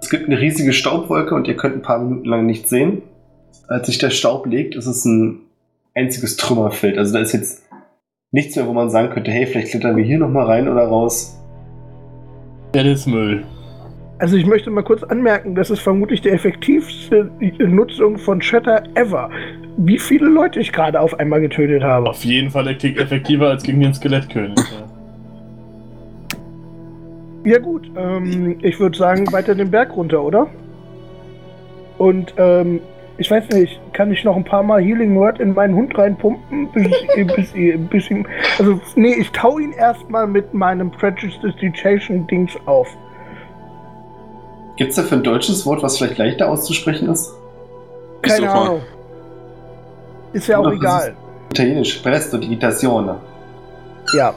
Es gibt eine riesige Staubwolke und ihr könnt ein paar Minuten lang nichts sehen. Als sich der Staub legt, ist es ein einziges Trümmerfeld. Also da ist jetzt nichts mehr, wo man sagen könnte, hey, vielleicht klettern wir hier nochmal rein oder raus. Das ist Müll. Also ich möchte mal kurz anmerken, das ist vermutlich die effektivste Nutzung von Shatter ever. Wie viele Leute ich gerade auf einmal getötet habe. Auf jeden Fall effektiver als gegen den Skelettkönig. Ja, ja gut, ähm, ich würde sagen, weiter den Berg runter, oder? Und ähm, ich weiß nicht, kann ich noch ein paar Mal Healing Word in meinen Hund reinpumpen? Bis, bis, bis, bis, also, nee, ich tau ihn erstmal mit meinem Prejudicitation Dings auf. Gibt es da für ein deutsches Wort, was vielleicht leichter auszusprechen ist? Keine Ahnung. Ist ja auch egal. Italienisch, Presto Digitazione. Ja.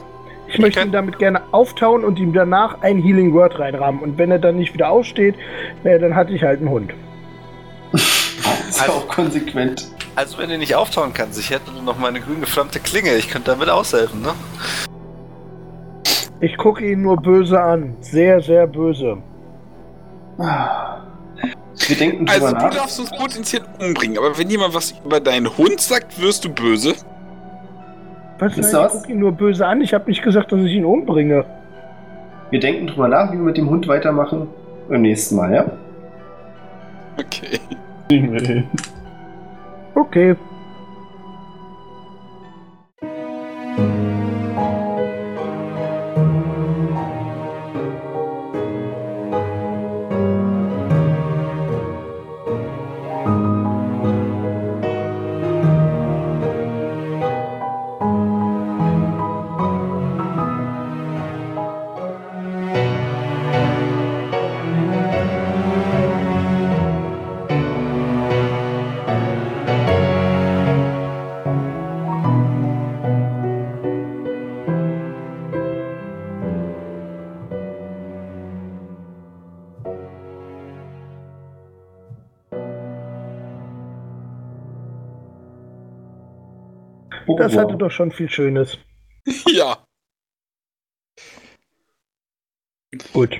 Ich möchte ihn damit gerne auftauen und ihm danach ein Healing Word reinrahmen. Und wenn er dann nicht wieder aufsteht, dann hatte ich halt einen Hund. Ist also, auch konsequent. Also wenn du nicht auftauen kannst, ich hätte noch meine grün geflammte Klinge, ich könnte damit aushelfen, ne? Ich gucke ihn nur böse an. Sehr, sehr böse. Wir denken drüber also, nach. du darfst uns potenziell umbringen, aber wenn jemand was über deinen Hund sagt, wirst du böse. Was? Ist Nein, das? Ich gucke ihn nur böse an. Ich habe nicht gesagt, dass ich ihn umbringe. Wir denken drüber nach, wie wir mit dem Hund weitermachen. Beim nächsten Mal, ja? Okay. Kriegen wir das hatte doch schon viel Schönes. *laughs* Ja. Gut.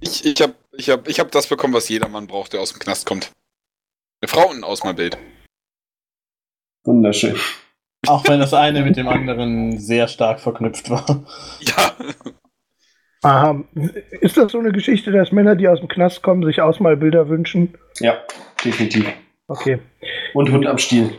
Ich, ich habe ich hab, ich hab das bekommen, was jedermann braucht, der aus dem Knast kommt. Eine Frau und ein Ausmalbild. Wunderschön. Auch wenn das eine mit dem anderen sehr stark verknüpft war. Ja. Aha. Ist das so eine Geschichte, dass Männer, die aus dem Knast kommen, sich Ausmalbilder wünschen? Ja, definitiv. Okay. Und Hund am Stiel.